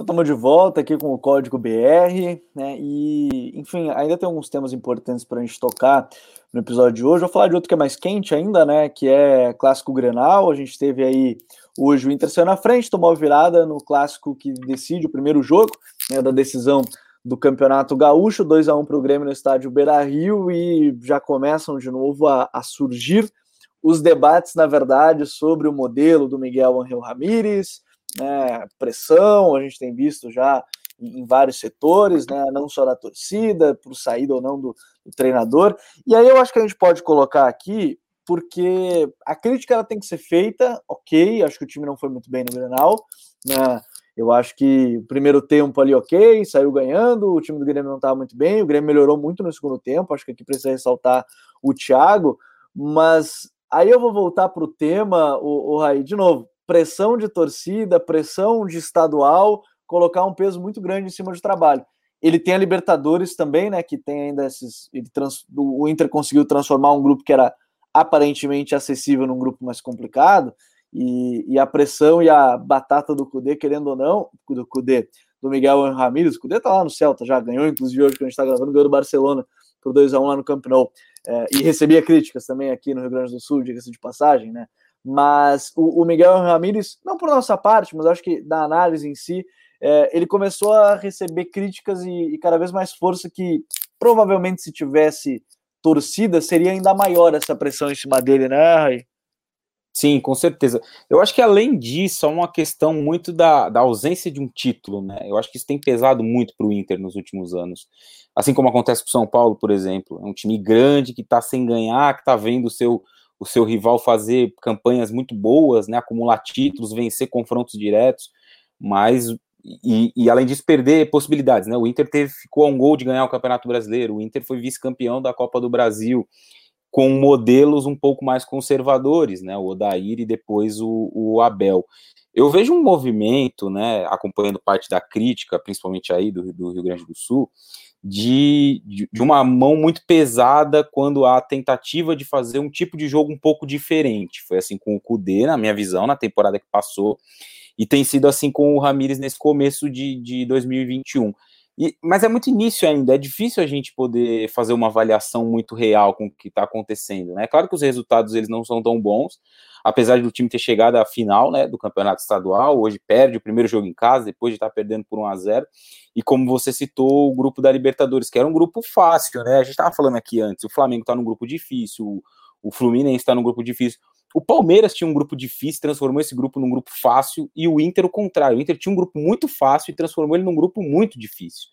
Então estamos de volta aqui com o código BR, né? E enfim, ainda tem alguns temas importantes para a gente tocar no episódio de hoje. Vou falar de outro que é mais quente ainda, né? Que é clássico Grenal. A gente teve aí hoje o Inter saiu na frente, tomou a virada no clássico que decide o primeiro jogo né, da decisão do Campeonato Gaúcho, 2 a 1 para o Grêmio no estádio Beira Rio, e já começam de novo a, a, surgir os debates, na verdade, sobre o modelo do Miguel Angel Ramírez, né, pressão, a gente tem visto já em vários setores, né, não só da torcida, por saída ou não do, do, treinador. E aí eu acho que a gente pode colocar aqui, porque a crítica ela tem que ser feita, ok, acho que o time não foi muito bem no Grenal, né, eu acho que o primeiro tempo ali, ok, saiu ganhando, o time do Grêmio não estava muito bem, o Grêmio melhorou muito no segundo tempo, acho que aqui precisa ressaltar o Thiago, mas aí eu vou voltar para o tema, o, o Raí, de novo, pressão de torcida, pressão de estadual, colocar um peso muito grande em cima do trabalho. Ele tem a Libertadores também, né? Que tem ainda esses. Ele trans, o Inter conseguiu transformar um grupo que era aparentemente acessível num grupo mais complicado. E, e a pressão e a batata do Cudê, querendo ou não, do Cudê, do Miguel Ramírez, o Cudê tá lá no Celta, já ganhou, inclusive hoje que a gente está gravando, ganhou do Barcelona por 2x1 lá no Camp Nou. É, e recebia críticas também aqui no Rio Grande do Sul, diga-se de passagem, né? Mas o, o Miguel Ramírez, não por nossa parte, mas acho que da análise em si, é, ele começou a receber críticas e, e, cada vez mais força que provavelmente se tivesse torcida seria ainda maior essa pressão em cima dele, né, Ray? Sim, com certeza. Eu acho que além disso, é uma questão muito da, da ausência de um título, né? Eu acho que isso tem pesado muito para o Inter nos últimos anos. Assim como acontece com o São Paulo, por exemplo. É um time grande que está sem ganhar, que está vendo o seu, o seu rival fazer campanhas muito boas, né? Acumular títulos, vencer confrontos diretos, mas. E, e além disso, perder possibilidades, né? O Inter teve, ficou a um gol de ganhar o Campeonato Brasileiro, o Inter foi vice-campeão da Copa do Brasil com modelos um pouco mais conservadores, né? O Odair e depois o, o Abel. Eu vejo um movimento, né, acompanhando parte da crítica, principalmente aí do, do Rio Grande do Sul, de, de, uma mão muito pesada quando há a tentativa de fazer um tipo de jogo um pouco diferente. Foi assim com o Kudê, na minha visão, na temporada que passou, e tem sido assim com o Ramires nesse começo de, de 2021. E, mas é muito início ainda, é difícil a gente poder fazer uma avaliação muito real com o que está acontecendo. Né? Claro que os resultados eles não são tão bons, apesar do time ter chegado à final né, do campeonato estadual, hoje perde o primeiro jogo em casa, depois de estar tá perdendo por 1 a 0 e como você citou, o grupo da Libertadores, que era um grupo fácil, né? A gente estava falando aqui antes, o Flamengo está num grupo difícil, o Fluminense está num grupo difícil. O Palmeiras tinha um grupo difícil, transformou esse grupo num grupo fácil, e o Inter o contrário. O Inter tinha um grupo muito fácil e transformou ele num grupo muito difícil.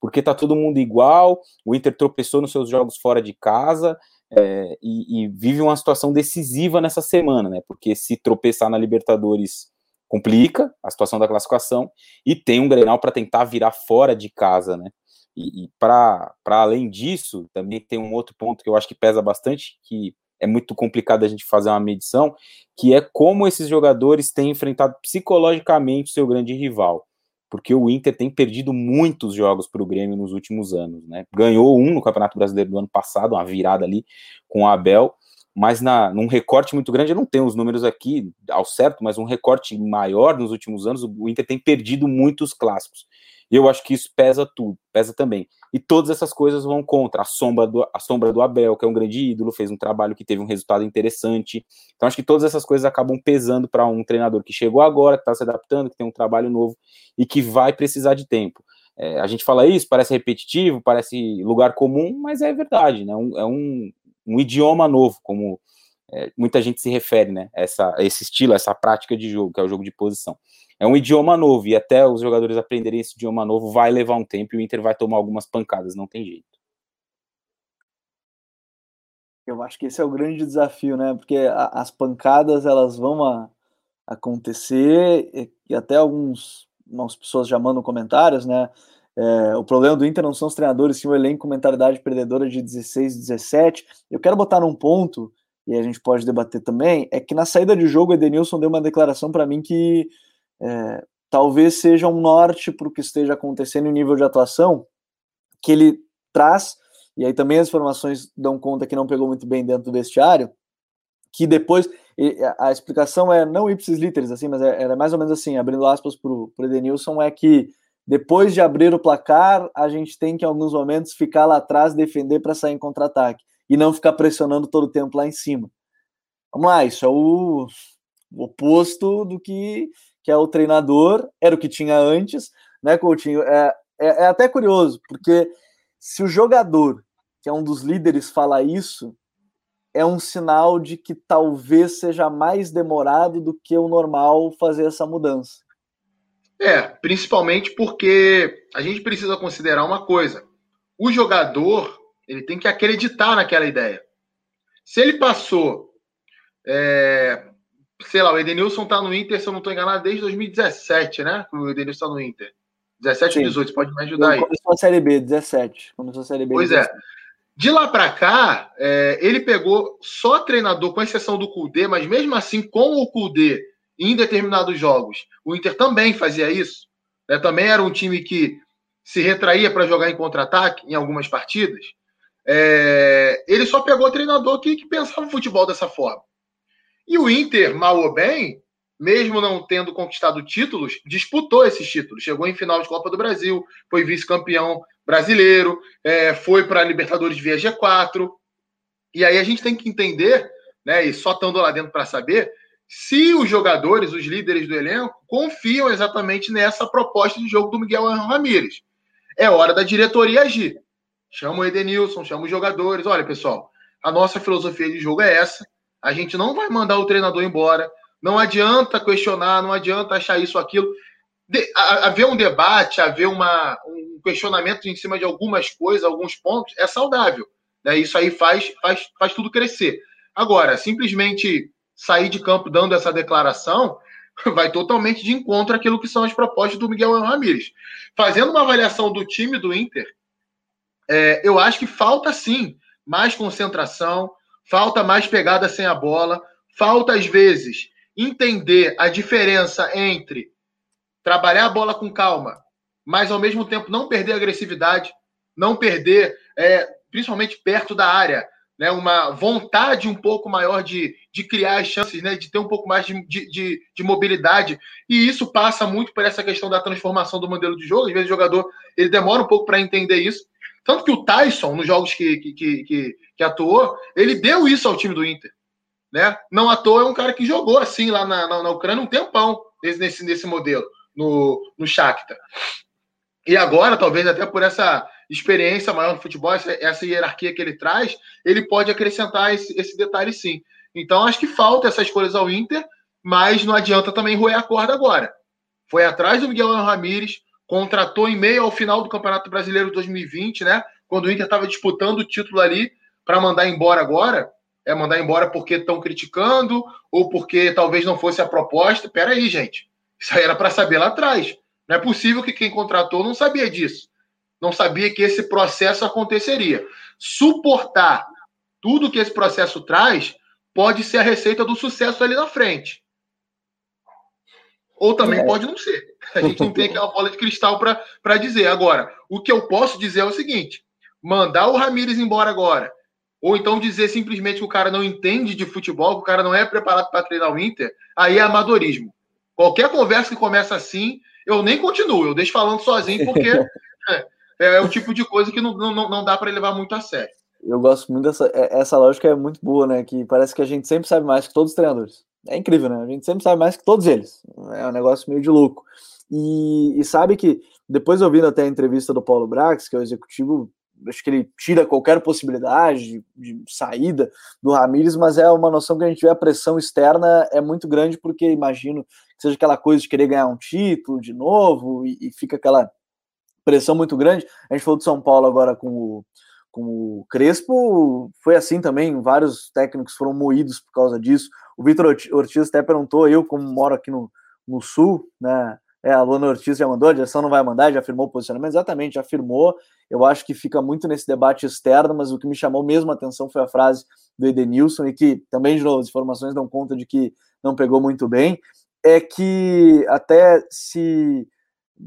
Porque tá todo mundo igual, o Inter tropeçou nos seus jogos fora de casa é, e, e, vive uma situação decisiva nessa semana, né? Porque se tropeçar na Libertadores complica a situação da classificação e tem um Grenal para tentar virar fora de casa, né? E, e para além disso, também tem um outro ponto que eu acho que pesa bastante, que é muito complicado a gente fazer uma medição, que é como esses jogadores têm enfrentado psicologicamente o seu grande rival. Porque o Inter tem perdido muitos jogos para o Grêmio nos últimos anos, né? Ganhou um no Campeonato Brasileiro do ano passado, uma virada ali com o Abel, mas na, num recorte muito grande, eu não tenho os números aqui ao certo, mas um recorte maior nos últimos anos, o Inter tem perdido muitos clássicos. E eu acho que isso pesa tudo, pesa também. E todas essas coisas vão contra a sombra do, a sombra do Abel, que é um grande ídolo, fez um trabalho que teve um resultado interessante. Então acho que todas essas coisas acabam pesando para um treinador que chegou agora, que está se adaptando, que tem um trabalho novo e que vai precisar de tempo. É, a gente fala isso, parece repetitivo, parece lugar comum, mas é verdade, né? Um, é um, um idioma novo, como é, muita gente se refere, né? Essa, esse estilo, essa prática de jogo, que é o jogo de posição é um idioma novo, e até os jogadores aprenderem esse idioma novo vai levar um tempo e o Inter vai tomar algumas pancadas, não tem jeito. Eu acho que esse é o grande desafio, né? Porque a, as pancadas elas vão a, acontecer e, e, até alguns, algumas pessoas já mandam comentários, né? É, o problema do Inter não são os treinadores, sim o elenco com mentalidade perdedora de 16, 17. Eu quero botar num ponto, e a gente pode debater também, é que na saída de jogo o Edenilson deu uma declaração para mim que é, talvez seja um norte para o que esteja acontecendo em nível de atuação, que ele traz, e aí também as informações dão conta que não pegou muito bem dentro do vestiário, que depois, a explicação é não ipsis literis, assim, mas é, era mais ou menos assim, abrindo aspas para o Edenilson, é que depois de abrir o placar, a gente tem que, em alguns momentos, ficar lá atrás, defender para sair em contra-ataque, e não ficar pressionando todo o tempo lá em cima. Vamos lá, isso é o oposto do que que é o treinador, era o que tinha antes, né, Coutinho? É, é, é até curioso, porque se o jogador, que é um dos líderes, fala isso, é um sinal de que talvez seja mais demorado do que o normal fazer essa mudança. É, principalmente porque a gente precisa considerar uma coisa: o jogador ele tem que acreditar naquela ideia. Se ele passou é, sei lá, o Edenilson tá no Inter, se eu não tô enganado, desde 2017, né? O Edenilson tá no Inter. 17 ou 18, pode me ajudar aí. Começou a Série B, 17. Começou a Série B. Pois 17. é. De lá para cá, é, ele pegou só treinador, com exceção do Kudê, mas mesmo assim, com o Kudê em determinados jogos, o Inter também fazia isso. Né? Também era um time que se retraía para jogar em contra-ataque em algumas partidas. É, ele só pegou treinador que, que pensava o futebol dessa forma. E o Inter, mal ou bem, mesmo não tendo conquistado títulos, disputou esses títulos. Chegou em final de Copa do Brasil, foi vice-campeão brasileiro, é, foi para a Libertadores via G4. E aí a gente tem que entender, né, e só estando lá dentro para saber, se os jogadores, os líderes do elenco, confiam exatamente nessa proposta de jogo do Miguel Ramírez. É hora da diretoria agir. Chama o Edenilson, chama os jogadores. Olha, pessoal, a nossa filosofia de jogo é essa A gente não vai mandar o treinador embora. Não adianta questionar, não adianta achar isso aquilo. De, haver um debate, haver uma, um questionamento em cima de algumas coisas, alguns pontos, é saudável. Né? Isso aí faz, faz, faz tudo crescer. Agora, simplesmente sair de campo dando essa declaração <laughs> vai totalmente de encontro àquilo que são as propostas do Miguel Ramírez. Fazendo uma avaliação do time do Inter, é, eu acho que falta sim mais concentração, falta mais pegada sem a bola, falta às vezes entender a diferença entre trabalhar a bola com calma, mas ao mesmo tempo não perder agressividade, não perder, é, principalmente perto da área, né, uma vontade um pouco maior de, de criar as chances, né, de ter um pouco mais de, de, de, mobilidade. E isso passa muito por essa questão da transformação do modelo de jogo. Às vezes o jogador ele demora um pouco para entender isso. Tanto que o Tyson, nos jogos que, que, que, que, atuou, ele deu isso ao time do Inter. Né? Não à toa é um cara que jogou assim lá na, na, na Ucrânia um tempão nesse, nesse modelo, no, no Shakhtar. E agora, talvez até por essa experiência maior no futebol, essa, essa hierarquia que ele traz, ele pode acrescentar esse, esse detalhe sim. Então, acho que falta essas coisas ao Inter, mas não adianta também roer a corda agora. Foi atrás do Miguel Ramírez, contratou em meio ao final do Campeonato Brasileiro 2020, né? Quando o Inter estava disputando o título ali para mandar embora agora. É mandar embora porque estão criticando ou porque talvez não fosse a proposta. Pera aí, gente. Isso aí era para saber lá atrás. Não é possível que quem contratou não sabia disso. Não sabia que esse processo aconteceria. Suportar tudo que esse processo traz pode ser a receita do sucesso ali na frente. Ou também é. pode não ser. A gente não tem aquela bola de cristal para dizer. Agora, o que eu posso dizer é o seguinte: mandar o Ramires embora agora, ou então dizer simplesmente que o cara não entende de futebol, que o cara não é preparado para treinar o Inter, aí é amadorismo. Qualquer conversa que começa assim, eu nem continuo, eu deixo falando sozinho, porque <laughs> é, é, o tipo de coisa que não, não, não dá para levar muito a sério. Eu gosto muito dessa é, essa lógica, é muito boa, né? Que parece que a gente sempre sabe mais que todos os treinadores. É incrível, né? A gente sempre sabe mais que todos eles. É um negócio meio de louco. E, e sabe que, depois ouvindo até a entrevista do Paulo Brax, que é o executivo, acho que ele tira qualquer possibilidade de, de saída do Ramires, mas é uma noção que a gente vê a pressão externa é muito grande, porque imagino que seja aquela coisa de querer ganhar um título de novo, e, e fica aquela pressão muito grande. A gente falou de São Paulo agora com o com o Crespo, foi assim também, vários técnicos foram moídos por causa disso. O Vitor Ortiz até perguntou, eu como moro aqui no, no Sul, né, é, a Luana Ortiz já mandou, a direção não vai mandar, já afirmou o posicionamento, exatamente, já afirmou, eu acho que fica muito nesse debate externo, mas o que me chamou mesmo a atenção foi a frase do Edenilson, e que também, de novo, as informações dão conta de que não pegou muito bem, é que até se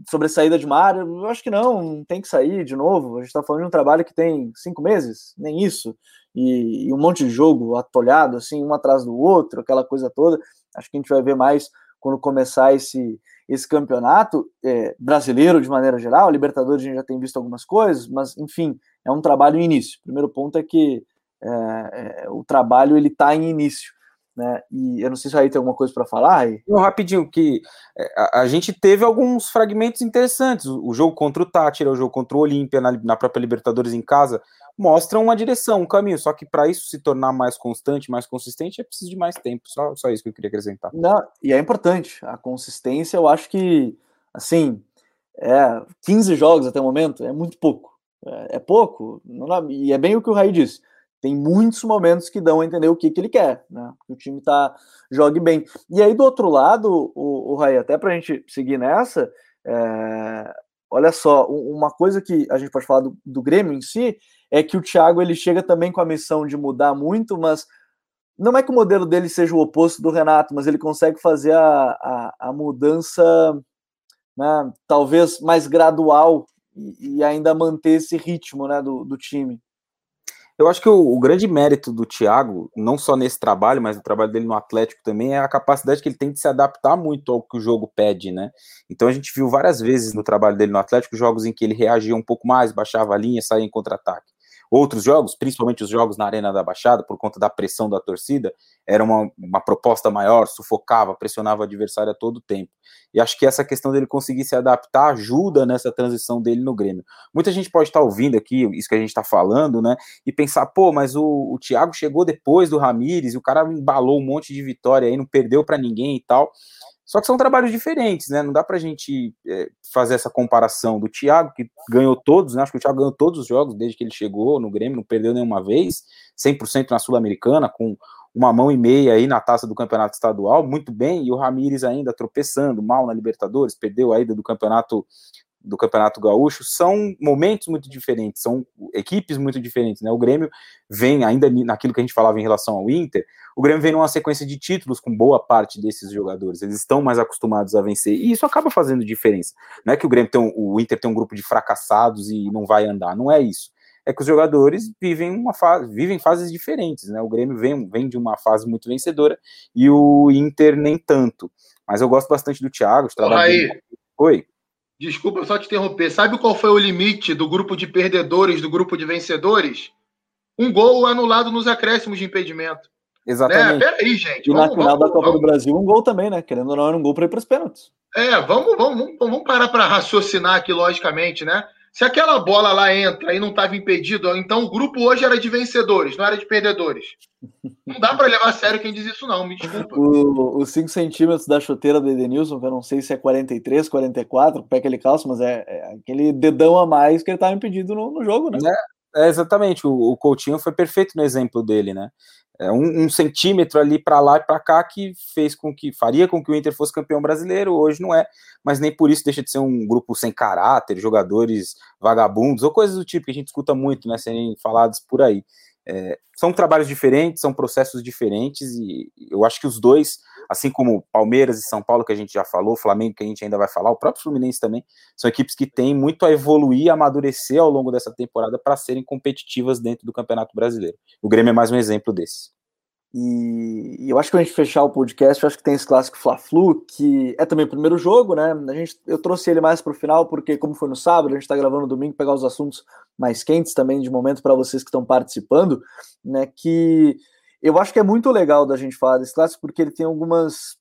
sobre a saída de Mário, eu acho que não, não tem que sair de novo. A gente está falando de um trabalho que tem cinco meses, nem isso, e, e, um monte de jogo atolhado, assim, um atrás do outro, aquela coisa toda. Acho que a gente vai ver mais quando começar esse, esse campeonato é, brasileiro de maneira geral. Libertadores a gente já tem visto algumas coisas, mas enfim, é um trabalho em início. O primeiro ponto é que é, é, o trabalho ele está em início né? E eu não sei se aí tem alguma coisa para falar. Aí. Não, rapidinho, que é, a, a, gente teve alguns fragmentos interessantes. O, o jogo contra o Tátira, o jogo contra o Olímpia, na, na, própria Libertadores em casa, mostram uma direção, um caminho. Só que para isso se tornar mais constante, mais consistente, é preciso de mais tempo. Só, só isso que eu queria acrescentar. Não, e é importante. A consistência, eu acho que, assim, é 15 jogos até o momento é muito pouco. É, é pouco, não, e é bem o que o Raí disse tem muitos momentos que dão a entender o que, que ele quer, né? Que o time tá, jogue bem. E aí, do outro lado, o, o Rai, até para a gente seguir nessa, é, olha só, uma coisa que a gente pode falar do, do Grêmio em si é que o Thiago ele chega também com a missão de mudar muito, mas não é que o modelo dele seja o oposto do Renato, mas ele consegue fazer a, a, a mudança né, talvez mais gradual e, e, ainda manter esse ritmo né, do, do time. Eu acho que o, o, grande mérito do Thiago, não só nesse trabalho, mas o trabalho dele no Atlético também, é a capacidade que ele tem de se adaptar muito ao que o jogo pede, né? Então a gente viu várias vezes no trabalho dele no Atlético jogos em que ele reagia um pouco mais, baixava a linha, saía em contra-ataque. Outros jogos, principalmente os jogos na Arena da Baixada, por conta da pressão da torcida, era uma, uma proposta maior, sufocava, pressionava o adversário a todo tempo. E acho que essa questão dele conseguir se adaptar ajuda nessa transição dele no Grêmio. Muita gente pode estar ouvindo aqui isso que a gente está falando, né? E pensar, pô, mas o, o Thiago chegou depois do Ramires e o cara embalou um monte de vitória aí, não perdeu para ninguém e tal. Só que são trabalhos diferentes, né? Não dá pra gente é, fazer essa comparação do Thiago, que ganhou todos, né? Acho que o Thiago ganhou todos os jogos desde que ele chegou no Grêmio, não perdeu nenhuma vez, 100% na Sul-Americana, com uma mão e meia aí na taça do campeonato estadual, muito bem, e o Ramires ainda tropeçando mal na Libertadores, perdeu a ida do campeonato do Campeonato Gaúcho, são momentos muito diferentes, são equipes muito diferentes, né? O Grêmio vem ainda naquilo que a gente falava em relação ao Inter, o Grêmio vem numa sequência de títulos com boa parte desses jogadores, eles estão mais acostumados a vencer, e isso acaba fazendo diferença. Não é que o Grêmio tem um, o Inter tem um grupo de fracassados e não vai andar, não é isso é que os jogadores vivem uma fase, vivem fases diferentes, né? O Grêmio vem, vem de uma fase muito vencedora e o Inter nem tanto. Mas eu gosto bastante do Thiago, de trabalho. Oi. Desculpa só te interromper. Sabe qual foi o limite do grupo de perdedores, do grupo de vencedores? Um gol anulado nos acréscimos de impedimento. Exatamente. Né? Peraí, gente. E vamos, na final vamos, da Copa vamos. do Brasil, um gol também, né? Querendo ou não, era um gol para ir para os pênaltis. É, vamos, vamos, vamos parar para raciocinar aqui, logicamente, né? Se aquela bola lá entra e não estava impedido, então o grupo hoje era de vencedores, não era de perdedores. Não dá para levar a sério quem diz isso, não, me desculpa. Os 5 centímetros da chuteira do Edenilson, que eu não sei se é 43, 44, o pé que ele calça, mas é, é, aquele dedão a mais que ele estava impedido no, no, jogo, né? É, é exatamente, o, o Coutinho foi perfeito no exemplo dele, né? É, um, um, centímetro ali para lá e para cá que fez com que faria com que o Inter fosse campeão brasileiro. Hoje não é, mas nem por isso deixa de ser um grupo sem caráter, jogadores vagabundos ou coisas do tipo que a gente escuta muito, né, serem falados por aí. É, são trabalhos diferentes, são processos diferentes e eu acho que os dois assim como Palmeiras e São Paulo, que a gente já falou, Flamengo, que a gente ainda vai falar, o próprio Fluminense também, são equipes que têm muito a evoluir, a amadurecer ao longo dessa temporada para serem competitivas dentro do Campeonato Brasileiro. O Grêmio é mais um exemplo desse. E, eu acho que a gente fechar o podcast, eu acho que tem esse clássico Fla-Flu, que é também o primeiro jogo, né? A gente, eu trouxe ele mais para o final, porque como foi no sábado, a gente está gravando no domingo, pegar os assuntos mais quentes também de momento para vocês que estão participando, né? Que eu acho que é muito legal da gente falar desse clássico, porque ele tem algumas.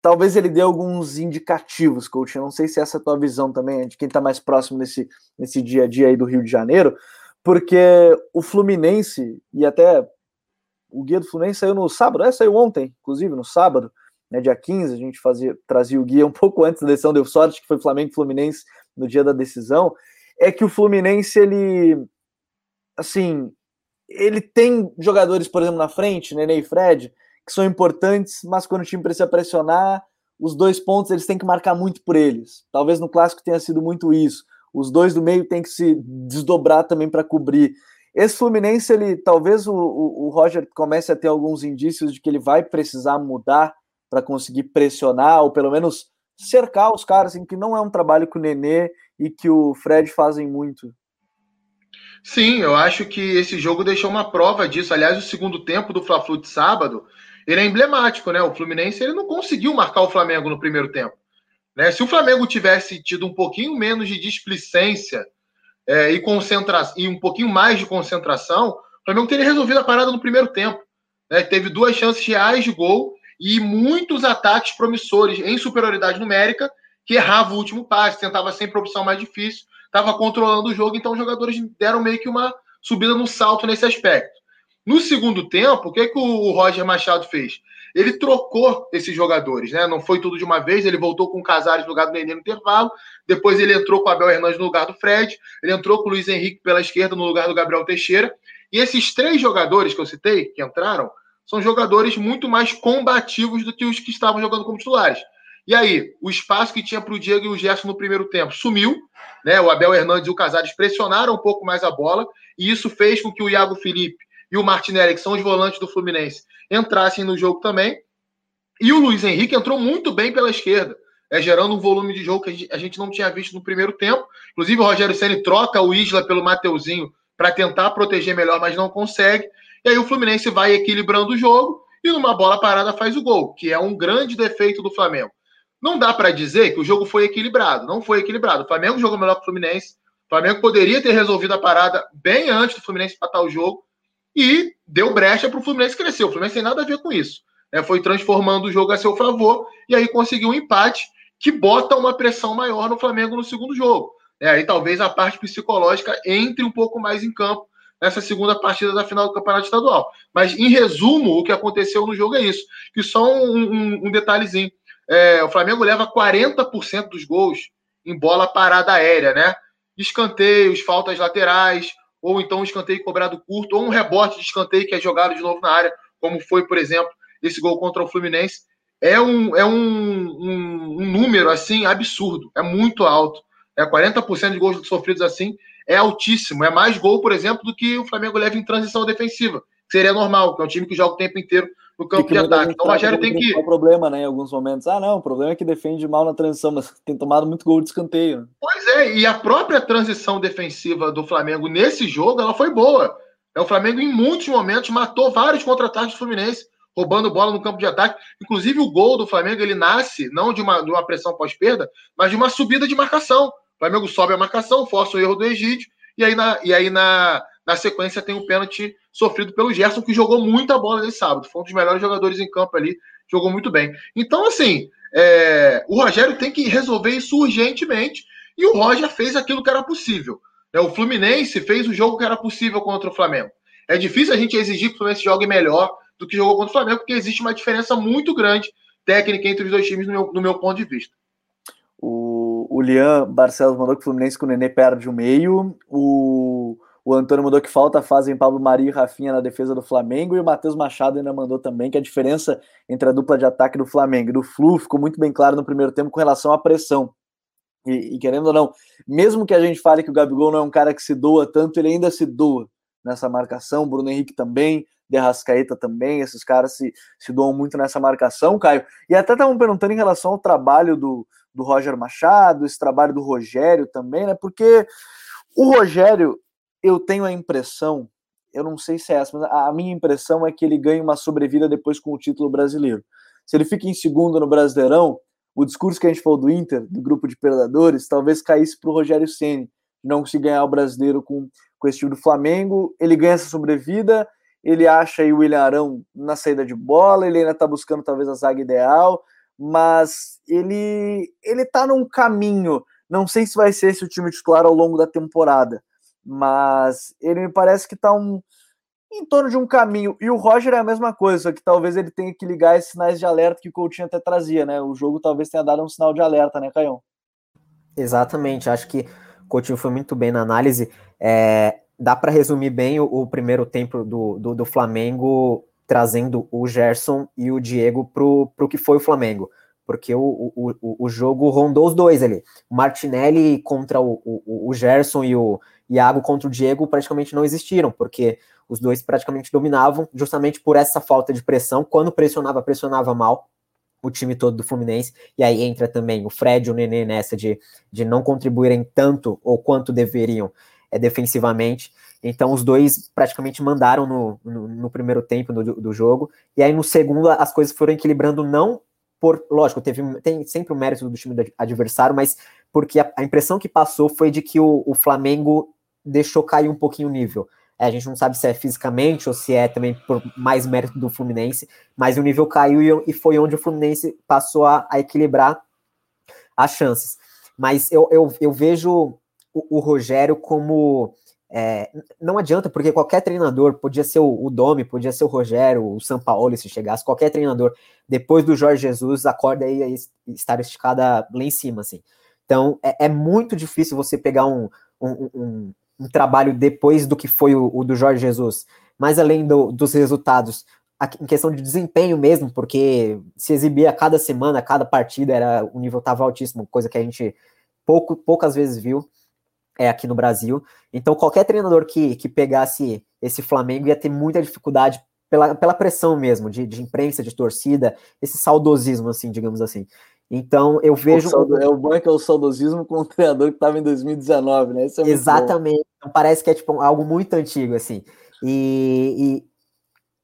Talvez ele dê alguns indicativos, coach. Eu não sei se essa é a tua visão também, de quem está mais próximo nesse, nesse dia a dia aí do Rio de Janeiro, porque o Fluminense, e até o guia do Fluminense saiu no sábado, é, saiu ontem, inclusive, no sábado, né, dia 15, a gente fazia, trazia o guia um <laughs> pouco antes da decisão, deu sorte que foi Flamengo Fluminense no dia da decisão, é que o Fluminense, ele, assim, ele tem jogadores, por exemplo, na frente, Nenê e Fred, que são importantes, mas quando o time precisa pressionar, os dois pontos eles têm que marcar muito por eles. Talvez no clássico tenha sido muito isso. Os dois do meio têm que se desdobrar também para cobrir. Esse Fluminense, ele talvez o, o, o, Roger comece a ter alguns indícios de que ele vai precisar mudar para conseguir pressionar, ou pelo menos cercar os caras, em que não é um trabalho que o Nenê e que o Fred fazem muito. Sim, eu acho que esse jogo deixou uma prova disso. Aliás, o segundo tempo do Fla-Flu de sábado, ele é emblemático, né? O Fluminense ele não conseguiu marcar o Flamengo no primeiro tempo. Né? Se o Flamengo tivesse tido um pouquinho menos de displicência é, e, concentra e um pouquinho mais de concentração, o Flamengo teria resolvido a parada no primeiro tempo. Né? Teve duas chances reais de gol e muitos ataques promissores em superioridade numérica que errava o último passe, tentava sempre a opção mais difícil estava controlando o jogo, então os jogadores deram meio que uma subida no salto nesse aspecto. No segundo tempo, o que, que o Roger Machado fez? Ele trocou esses jogadores, né? Não foi tudo de uma vez, ele voltou com o Casares no lugar do Nenê no intervalo, depois ele entrou com o Abel Hernandes no lugar do Fred, ele entrou com o Luiz Henrique pela esquerda no lugar do Gabriel Teixeira. E esses três jogadores que eu citei, que entraram, são jogadores muito mais combativos do que os que estavam jogando como titulares. E aí, o espaço que tinha para o Diego e o Gerson no primeiro tempo sumiu, né? O Abel Hernandes e o Casares pressionaram um pouco mais a bola, e isso fez com que o Iago Felipe e o Martinelli, que são os volantes do Fluminense, entrassem no jogo também. E o Luiz Henrique entrou muito bem pela esquerda, é, gerando um volume de jogo que a gente não tinha visto no primeiro tempo. Inclusive, o Rogério Ceni troca o Isla pelo Mateuzinho para tentar proteger melhor, mas não consegue. E aí o Fluminense vai equilibrando o jogo e numa bola parada faz o gol, que é um grande defeito do Flamengo. Não dá para dizer que o jogo foi equilibrado. Não foi equilibrado. O Flamengo jogou melhor que o Fluminense. O Flamengo poderia ter resolvido a parada bem antes do Fluminense empatar o jogo e deu brecha para o Fluminense crescer. O Fluminense tem nada a ver com isso. Né? Foi transformando o jogo a seu favor e aí conseguiu um empate que bota uma pressão maior no Flamengo no segundo jogo. É, aí talvez a parte psicológica entre um pouco mais em campo nessa segunda partida da final do Campeonato Estadual. Mas, em resumo, o que aconteceu no jogo é isso. E só um, um, um detalhezinho. É, o Flamengo leva 40% dos gols em bola parada aérea, né? Escanteios, faltas laterais, ou então um escanteio cobrado curto, ou um rebote de escanteio que é jogado de novo na área, como foi, por exemplo, esse gol contra o Fluminense. É um, é um, um, um número assim absurdo, é muito alto. É 40% de gols sofridos assim é altíssimo. É mais gol, por exemplo, do que o Flamengo leva em transição defensiva. Seria normal, que é um time que joga o tempo inteiro no campo de ataque. Então o Rogério tem que. O problema, né? Em alguns momentos. Ah, não, o problema é que defende mal na transição, mas tem tomado muito gol de escanteio. Pois é, e a própria transição defensiva do Flamengo nesse jogo, ela foi boa. É, o Flamengo, em muitos momentos, matou vários contra-ataques do Fluminense, roubando bola no campo de ataque. Inclusive, o gol do Flamengo ele nasce não de uma, de uma pressão pós-perda, mas de uma subida de marcação. Flamengo sobe a marcação, força o erro do Egídio, e aí, na, e aí na, na sequência tem o pênalti sofrido pelo Gerson, que jogou muita bola nesse sábado. Foi um dos melhores jogadores em campo ali, jogou muito bem. Então, assim, é, o Rogério tem que resolver isso urgentemente, e o Roger fez aquilo que era possível. É, o Fluminense fez o jogo que era possível contra o Flamengo. É difícil a gente exigir que o Fluminense jogue melhor do que jogou contra o Flamengo, porque existe uma diferença muito grande técnica entre os dois times, no meu, no meu ponto de vista. O, o Lian Barcelos mandou que o Fluminense com o Nenê perde o meio. O, o Antônio mandou que falta fazem Pablo Maria e Rafinha na defesa do Flamengo. E o Matheus Machado ainda mandou também que a diferença entre a dupla de ataque do Flamengo e do Flu ficou muito bem claro no primeiro tempo com relação à pressão. E, e, querendo ou não, mesmo que a gente fale que o Gabigol não é um cara que se doa tanto, ele ainda se doa nessa marcação. Bruno Henrique também, Derrascaeta também, esses caras se, se doam muito nessa marcação, Caio. E até estavam perguntando em relação ao trabalho do, do Roger Machado, esse trabalho do Rogério também, né? Porque o Rogério, eu tenho a impressão, eu não sei se é essa, mas a minha impressão é que ele ganha uma sobrevida depois com o título brasileiro. Se ele fica em segundo no Brasileirão, o discurso que a gente falou do Inter, do grupo de predadores, talvez caísse para o Rogério Ceni, não conseguir ganhar o brasileiro com, com esse time do Flamengo. Ele ganha essa sobrevida, ele acha aí o William Arão na saída de bola, ele ainda está buscando talvez a zaga ideal mas ele ele tá num caminho. Não sei se vai ser esse o time titular ao longo da temporada, mas ele me parece que tá um em torno de um caminho. E o Roger é a mesma coisa, só que talvez ele tenha que ligar esses sinais de alerta que o Coutinho até trazia, né? O jogo talvez tenha dado um sinal de alerta, né, Caião? Exatamente, acho que o Coutinho foi muito bem na análise. É, dá para resumir bem o, o, primeiro tempo do, do, do Flamengo trazendo o Gerson e o Diego pro, pro que foi o Flamengo. Porque o, o, o jogo rondou os dois ali. O Martinelli contra o, o, o Gerson e o Iago contra o Diego praticamente não existiram, porque os dois praticamente dominavam, justamente por essa falta de pressão. Quando pressionava, pressionava mal o time todo do Fluminense, e aí entra também o Fred e o Nenê nessa de, de não contribuírem tanto ou quanto deveriam é, defensivamente. Então os dois praticamente mandaram no, no, no primeiro tempo do, do, jogo. E aí no segundo as coisas foram equilibrando, não por. Lógico, teve, tem sempre o mérito do time adversário, mas porque a, a impressão que passou foi de que o, o Flamengo deixou cair um pouquinho o nível. É, a gente não sabe se é fisicamente ou se é também por mais mérito do Fluminense, mas o nível caiu e, e foi onde o Fluminense passou a, a equilibrar as chances. Mas eu, eu, eu vejo o, o Rogério como é, não adianta, porque qualquer treinador, podia ser o, o Domi, podia ser o Rogério, o São Paulo, se chegasse, qualquer treinador, depois do Jorge Jesus, a corda ia estar esticada lá em cima, assim. Então, é, é muito difícil você pegar um, um, um, um, trabalho depois do que foi o, o do Jorge Jesus, mas além do, dos resultados, em questão de desempenho mesmo, porque se exibia a cada semana, a cada partida, era o nível estava altíssimo, coisa que a gente pouco, poucas vezes viu é, aqui no Brasil. Então, qualquer treinador que, que pegasse esse Flamengo ia ter muita dificuldade pela, pela pressão mesmo, de, de imprensa, de torcida, esse saudosismo, assim, digamos assim. Então, eu vejo. O é o bom é que é o saudosismo com o treinador que estava em 2019, né? É Exatamente. Então, parece que é tipo algo muito antigo, assim. E, e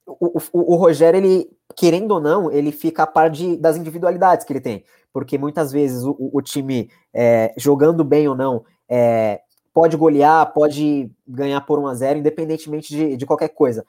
o, o, o, Rogério, ele, querendo ou não, ele fica a par de, das individualidades que ele tem. Porque muitas vezes o, o time, é, jogando bem ou não, é, pode golear, pode ganhar por 1 a 0 independentemente de, de qualquer coisa.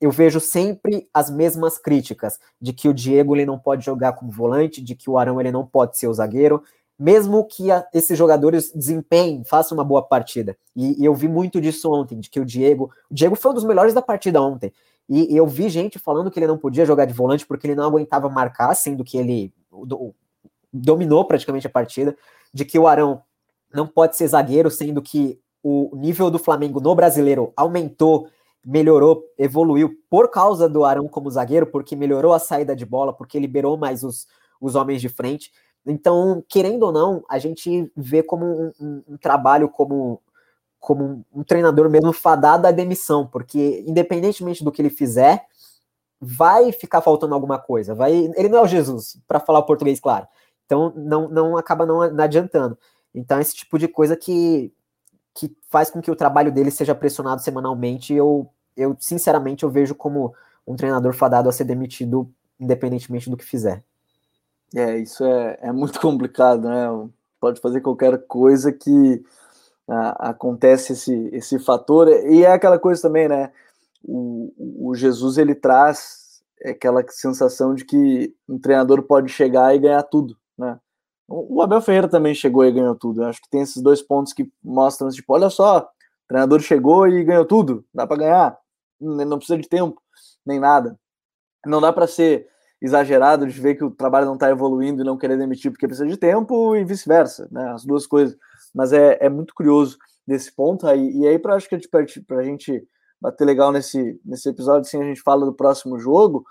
Eu vejo sempre as mesmas críticas de que o Diego ele não pode jogar como volante, de que o Arão ele não pode ser o zagueiro, mesmo que a, esses jogadores desempenhem, façam uma boa partida. E, e, eu vi muito disso ontem, de que o Diego, o Diego foi um dos melhores da partida ontem. E, e eu vi gente falando que ele não podia jogar de volante porque ele não aguentava marcar, sendo que ele do, dominou praticamente a partida, de que o Arão não pode ser zagueiro, sendo que o nível do Flamengo no brasileiro aumentou, melhorou, evoluiu por causa do Arão como zagueiro, porque melhorou a saída de bola, porque liberou mais os, os homens de frente. Então, querendo ou não, a gente vê como um, um, um trabalho como, como um, treinador mesmo fadado à demissão, porque independentemente do que ele fizer, vai ficar faltando alguma coisa. Vai, ele não é o Jesus, para falar o português claro. Então não, não acaba não, não adiantando. Então esse tipo de coisa que, que faz com que o trabalho dele seja pressionado semanalmente, eu, eu sinceramente eu vejo como um treinador fadado a ser demitido independentemente do que fizer. É, isso é, é muito <laughs> complicado, né? Pode fazer qualquer coisa que acontece esse, esse fator. E é aquela coisa também, né? O, o Jesus ele traz aquela sensação de que um treinador pode chegar e ganhar tudo, né? O Abel Ferreira também chegou e ganhou tudo. Eu acho que tem esses dois pontos que mostram, tipo, olha só, o treinador chegou e ganhou tudo, dá para ganhar, não precisa de tempo, nem nada. Não dá para ser exagerado de ver que o trabalho não está evoluindo e não querer demitir porque precisa de tempo e vice-versa, né? As duas coisas. Mas é, é muito curioso desse ponto aí. E aí, para acho que para a gente bater legal nesse, nesse episódio, assim, a gente fala do próximo jogo.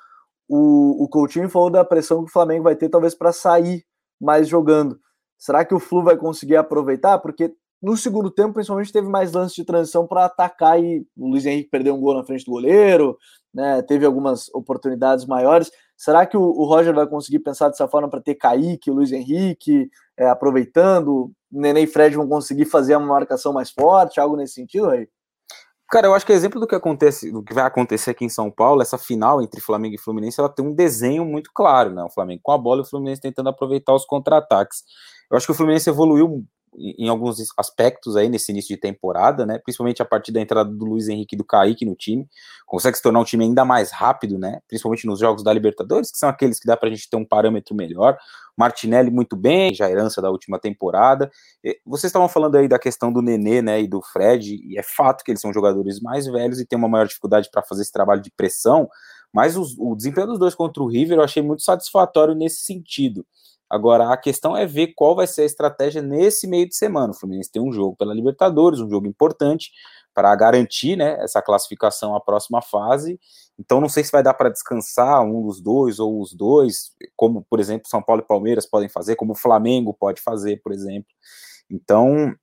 O, o Coutinho falou da pressão que o Flamengo vai ter, talvez, para sair mais jogando. Será que o Flu vai conseguir aproveitar? Porque no segundo tempo, principalmente, teve mais lances de transição para atacar e o Luiz Henrique perdeu um gol na frente do goleiro, né? Teve algumas oportunidades maiores. Será que o, o Roger vai conseguir pensar dessa forma para ter Kaique, Luiz Henrique, é, aproveitando? Nenê e Fred vão conseguir fazer uma marcação mais forte, algo nesse sentido, aí? Cara, eu acho que exemplo do que acontece, do que vai acontecer aqui em São Paulo, essa final entre Flamengo e Fluminense, ela tem um desenho muito claro, né? O Flamengo com a bola e o Fluminense tentando aproveitar os contra-ataques. Eu acho que o Fluminense evoluiu em alguns aspectos aí nesse início de temporada, né? Principalmente a partir da entrada do Luiz Henrique e do Kaique no time. Consegue se tornar um time ainda mais rápido, né? Principalmente nos jogos da Libertadores, que são aqueles que dá pra gente ter um parâmetro melhor. Martinelli muito bem, já herança da última temporada. Vocês estavam falando aí da questão do Nenê, né, e do Fred, e é fato que eles são jogadores mais velhos e têm uma maior dificuldade para fazer esse trabalho de pressão, mas os, o desempenho dos dois contra o River eu achei muito satisfatório nesse sentido. Agora, a questão é ver qual vai ser a estratégia nesse meio de semana. O Fluminense tem um jogo pela Libertadores, um jogo importante para garantir né, essa classificação à próxima fase. Então, não sei se vai dar para descansar um dos dois ou os dois, como, por exemplo, São Paulo e Palmeiras podem fazer, como o Flamengo pode fazer, por exemplo. Então,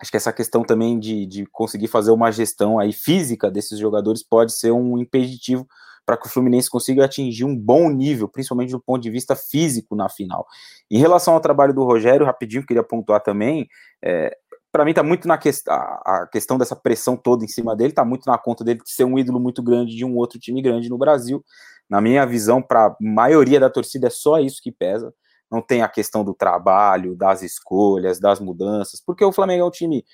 acho que essa questão também de, de conseguir fazer uma gestão aí física desses jogadores pode ser um impeditivo para que o Fluminense consiga atingir um bom nível, principalmente do ponto de vista físico na final. Em relação ao trabalho do Rogério, rapidinho, queria pontuar também, é, para mim está muito na questão, a questão dessa pressão toda em cima dele, está muito na conta dele de ser um ídolo muito grande de um outro time grande no Brasil. Na minha visão, para a maioria da torcida, é só isso que pesa. Não tem a questão do trabalho, das escolhas, das mudanças, porque o Flamengo é um time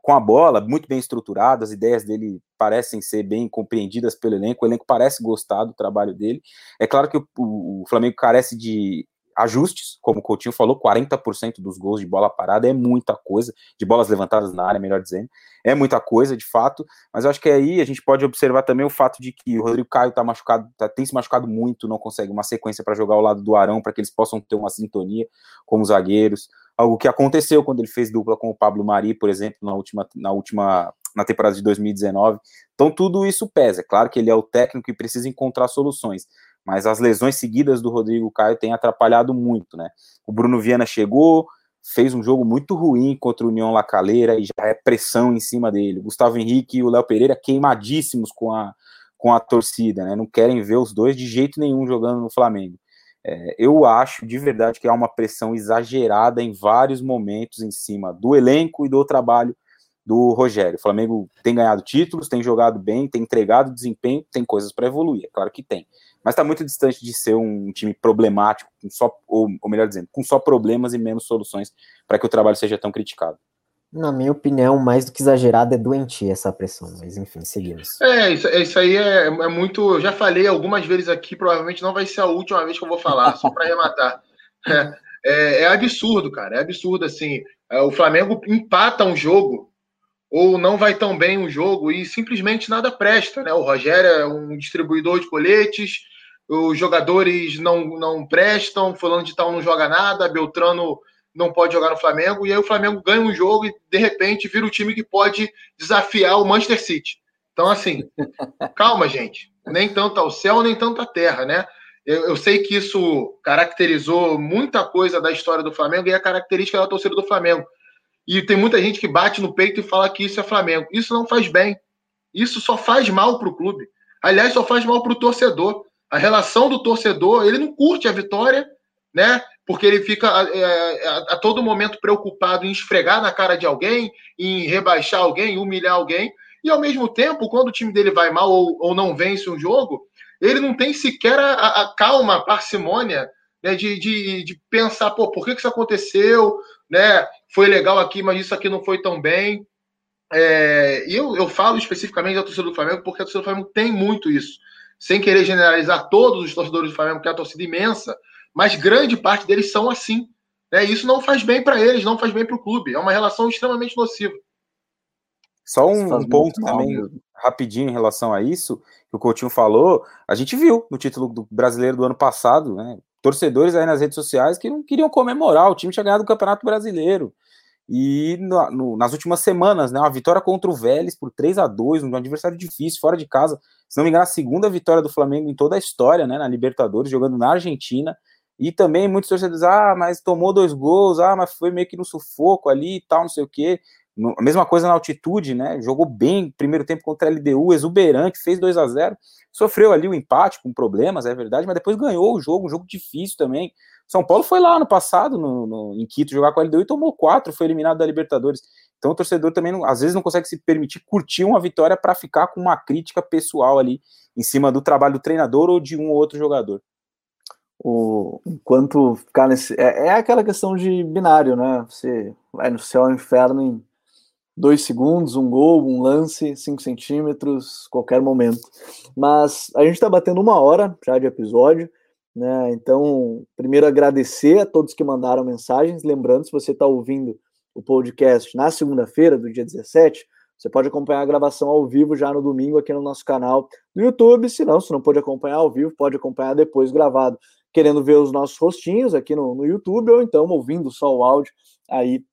com a bola, muito bem estruturado, as ideias dele parecem ser bem compreendidas pelo elenco, o elenco parece gostar do trabalho dele. É claro que o, o Flamengo carece de ajustes, como o Coutinho falou, 40% dos gols de bola parada é muita coisa, de bolas levantadas na área, melhor dizendo, é muita coisa, de fato, mas eu acho que aí a gente pode observar também o fato de que o Rodrigo Caio tá machucado, tá, tem se machucado muito, não consegue uma sequência para jogar ao lado do Arão, para que eles possam ter uma sintonia como zagueiros, algo que aconteceu quando ele fez dupla com o Pablo Mari, por exemplo, na última, na última na temporada de 2019. Então tudo isso pesa. É claro que ele é o técnico e precisa encontrar soluções mas as lesões seguidas do Rodrigo Caio têm atrapalhado muito, né? O Bruno Viana chegou, fez um jogo muito ruim contra o União La Calera e já é pressão em cima dele. Gustavo Henrique e o Léo Pereira queimadíssimos com a, com a torcida, né? Não querem ver os dois de jeito nenhum jogando no Flamengo. É, eu acho de verdade que há uma pressão exagerada em vários momentos em cima do elenco e do trabalho do Rogério. O Flamengo tem ganhado títulos, tem jogado bem, tem entregado desempenho, tem coisas para evoluir, é claro que tem mas está muito distante de ser um time problemático, com só, ou, ou melhor dizendo, com só problemas e menos soluções para que o trabalho seja tão criticado. Na minha opinião, mais do que exagerada, é doentia essa pressão, mas enfim, seguimos. É, isso, isso aí é, é muito. Já falei algumas vezes aqui, provavelmente não vai ser a última vez que eu vou falar, só para arrematar. É, <laughs> é, é, absurdo, cara, é absurdo assim. É, o Flamengo empata um jogo ou não vai tão bem um jogo e simplesmente nada presta, né? O Rogério é um distribuidor de coletes, os jogadores não, não prestam, fulano de tal não joga nada, Beltrano não pode jogar no Flamengo, e aí o Flamengo ganha um jogo e de repente vira o time que pode desafiar o Manchester City. Então, assim, <laughs> calma, gente. Nem tanto ao céu, nem tanto à terra, né? Eu, eu, sei que isso caracterizou muita coisa da história do Flamengo e é a característica da torcida do Flamengo. E tem muita gente que bate no peito e fala que isso é Flamengo. Isso não faz bem. Isso só faz mal para o clube. Aliás, só faz mal para o torcedor. A relação do torcedor, ele não curte a vitória, né? Porque ele fica a, a, a todo momento preocupado em esfregar na cara de alguém, em rebaixar alguém, humilhar alguém. E ao mesmo tempo, quando o time dele vai mal ou, ou não vence um jogo, ele não tem sequer a, a calma, a parcimônia né, de, de, de, pensar, pô, por que, que isso aconteceu? Né? Foi legal aqui, mas isso aqui não foi tão bem. É, eu, eu falo especificamente da torcida do Flamengo, porque a torcida do Flamengo tem muito isso. Sem querer generalizar todos os torcedores do Flamengo, que é a torcida imensa, mas grande parte deles são assim. Né? E isso não faz bem para eles, não faz bem para o clube. É uma relação extremamente nociva. Só um ponto também, rapidinho em relação a isso, que o Coutinho falou, a gente viu no título do brasileiro do ano passado, né? Torcedores aí nas redes sociais que não queriam comemorar, o time tinha ganhado o Campeonato Brasileiro. E no, no, nas últimas semanas, né, uma vitória contra o Vélez por 3 a 2 um adversário difícil, fora de casa. Se não me engano, a segunda vitória do Flamengo em toda a história, né, na Libertadores, jogando na Argentina. E também muitos torcedores, ah, mas tomou dois gols, ah, mas foi meio que no sufoco ali e tal, não sei o quê. A mesma coisa na altitude, né? Jogou bem primeiro tempo contra a LDU, exuberante, fez 2 a 0 Sofreu ali o empate com problemas, é verdade, mas depois ganhou o jogo, um jogo difícil também. São Paulo foi lá no passado, no, no, em Quito, jogar com a LDU e tomou quatro, foi eliminado da Libertadores. Então o torcedor também, não, às vezes, não consegue se permitir curtir uma vitória para ficar com uma crítica pessoal ali em cima do trabalho do treinador ou de um ou outro jogador. O, enquanto ficar nesse. É, é aquela questão de binário, né? Você vai no céu e inferno em dois segundos, um gol, um lance, cinco centímetros, qualquer momento. Mas a gente está batendo uma hora já de episódio, né? Então, primeiro agradecer a todos que mandaram mensagens. Lembrando, se você está ouvindo o podcast na segunda-feira, do dia 17, você pode acompanhar a gravação ao vivo já no domingo aqui no nosso canal do YouTube. Se não, se não pode acompanhar ao vivo, pode acompanhar depois gravado, querendo ver os nossos rostinhos aqui no, no YouTube, ou então ouvindo só o áudio aí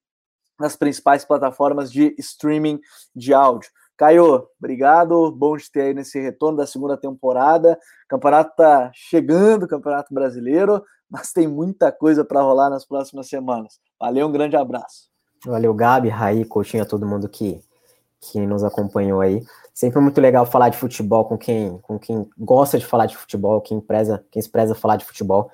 nas principais plataformas de streaming de áudio. Caio, obrigado, bom de ter aí nesse retorno da segunda temporada. O campeonato tá chegando, Campeonato Brasileiro, mas tem muita coisa para rolar nas próximas semanas. Valeu, um grande abraço. Valeu, Gabi, Raí, Coutinho, a todo mundo que, que nos acompanhou aí. Sempre muito legal falar de futebol com quem, com quem gosta de falar de futebol, quem preza, quem se preza falar de futebol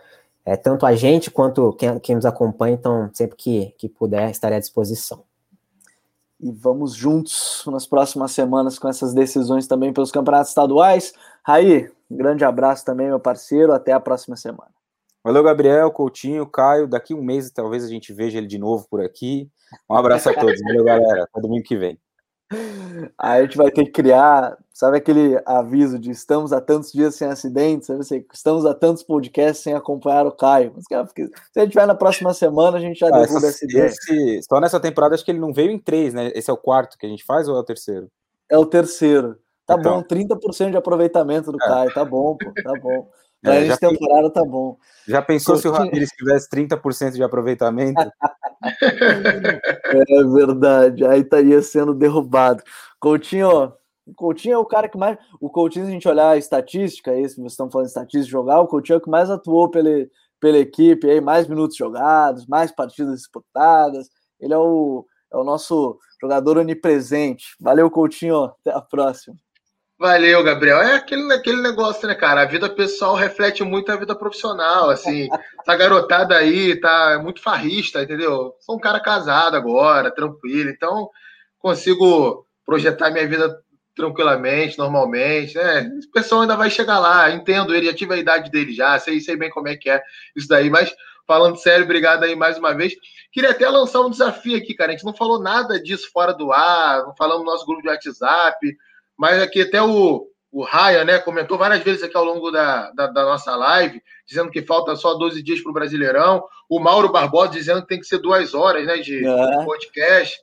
é, tanto a gente quanto quem, quem, nos acompanha, então sempre que, que puder, estarei à disposição. E vamos juntos nas próximas semanas com essas decisões também pelos campeonatos estaduais. Raí, um grande abraço também, meu parceiro. Até a próxima semana. Valeu, Gabriel, Coutinho, Caio. Daqui um mês talvez a gente veja ele de novo por aqui. Um abraço a todos. Valeu, galera. Até domingo que vem. Aí a gente vai ter que criar, sabe aquele aviso de estamos há tantos dias sem acidentes, sabe assim, estamos há tantos podcasts sem acompanhar o Caio. Mas, cara, se a gente vai na próxima semana, a gente já ah, derruba essa ideia. Esse, só nessa temporada acho que ele não veio em três, né? Esse é o quarto que a gente faz ou é o terceiro? É o terceiro. Tá então. bom, 30% de aproveitamento do é. Caio, tá bom, pô, tá bom. Pra é, temporada tá bom. Já pensou se o Ramires tivesse 30% de aproveitamento? <laughs> é verdade, aí estaria sendo derrubado. Coutinho, Coutinho é o cara que mais. O Coutinho, se a gente olhar a estatística, aí, se vocês estão falando de estatística jogar, o Coutinho é o que mais atuou pela, pela equipe, aí, mais minutos jogados, mais partidas disputadas. Ele é o, é o nosso jogador onipresente. Valeu, Coutinho. Até a próxima. Valeu, Gabriel. É aquele, aquele negócio, né, cara? A vida pessoal reflete muito a vida profissional. Assim, essa garotada aí tá muito farrista, entendeu? Sou um cara casado agora, tranquilo, então consigo projetar minha vida tranquilamente, normalmente, né? O pessoal ainda vai chegar lá, entendo ele, já tive a idade dele já, sei, sei bem como é que é isso daí, mas falando sério, obrigado aí mais uma vez. Queria até lançar um desafio aqui, cara. A gente não falou nada disso fora do ar, não falamos no nosso grupo de WhatsApp, mas aqui até o, o Raya, né, comentou várias vezes aqui ao longo da, da, da nossa live, dizendo que falta só 12 dias para o Brasileirão. O Mauro Barbosa dizendo que tem que ser duas horas né, de é. podcast.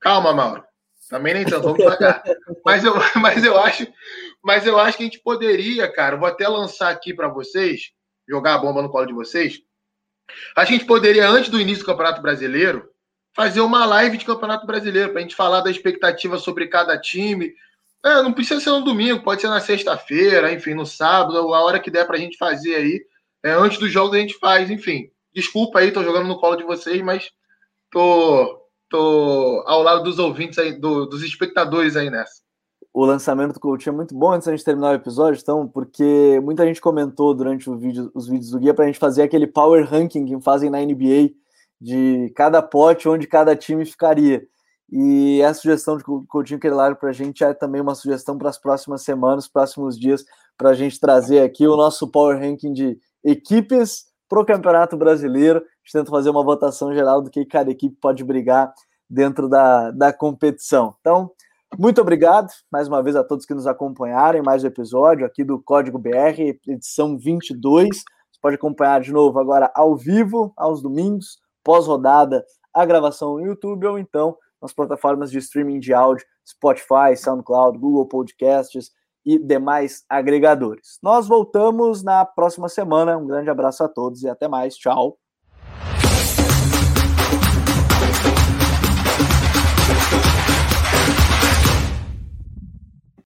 Calma, Mauro. Também nem tanto, vamos devagar. <laughs> mas, eu, mas, eu acho, mas eu acho que a gente poderia, cara, vou até lançar aqui para vocês, jogar a bomba no colo de vocês. A gente poderia, antes do início do Campeonato Brasileiro, fazer uma live de Campeonato Brasileiro, para a gente falar da expectativa sobre cada time, é, não precisa ser no domingo, pode ser na sexta-feira, enfim, no sábado, a hora que der pra gente fazer aí. É, antes do jogo a gente faz, enfim. Desculpa aí, tô jogando no colo de vocês, mas tô, tô ao lado dos ouvintes aí, do, dos espectadores aí nessa. O lançamento do Coutinho é muito bom antes da gente terminar o episódio, então, porque muita gente comentou durante vídeo, os vídeos do guia pra gente fazer aquele power ranking que fazem na NBA de cada pote onde cada time ficaria. E a sugestão de Coutinho Querilaro para a gente é também uma sugestão para as próximas semanas, próximos dias, para a gente trazer aqui o nosso Power Ranking de equipes para o Campeonato Brasileiro. A gente tenta fazer uma votação geral do que cada equipe pode brigar dentro da, da competição. Então, muito obrigado mais uma vez a todos que nos acompanharam em mais um episódio aqui do Código BR, edição 22. Você pode acompanhar de novo agora ao vivo, aos domingos, pós-rodada, a gravação no YouTube ou então nas plataformas de streaming de áudio, Spotify, SoundCloud, Google Podcasts e demais agregadores. Nós voltamos na próxima semana. Um grande abraço a todos e até mais. Tchau.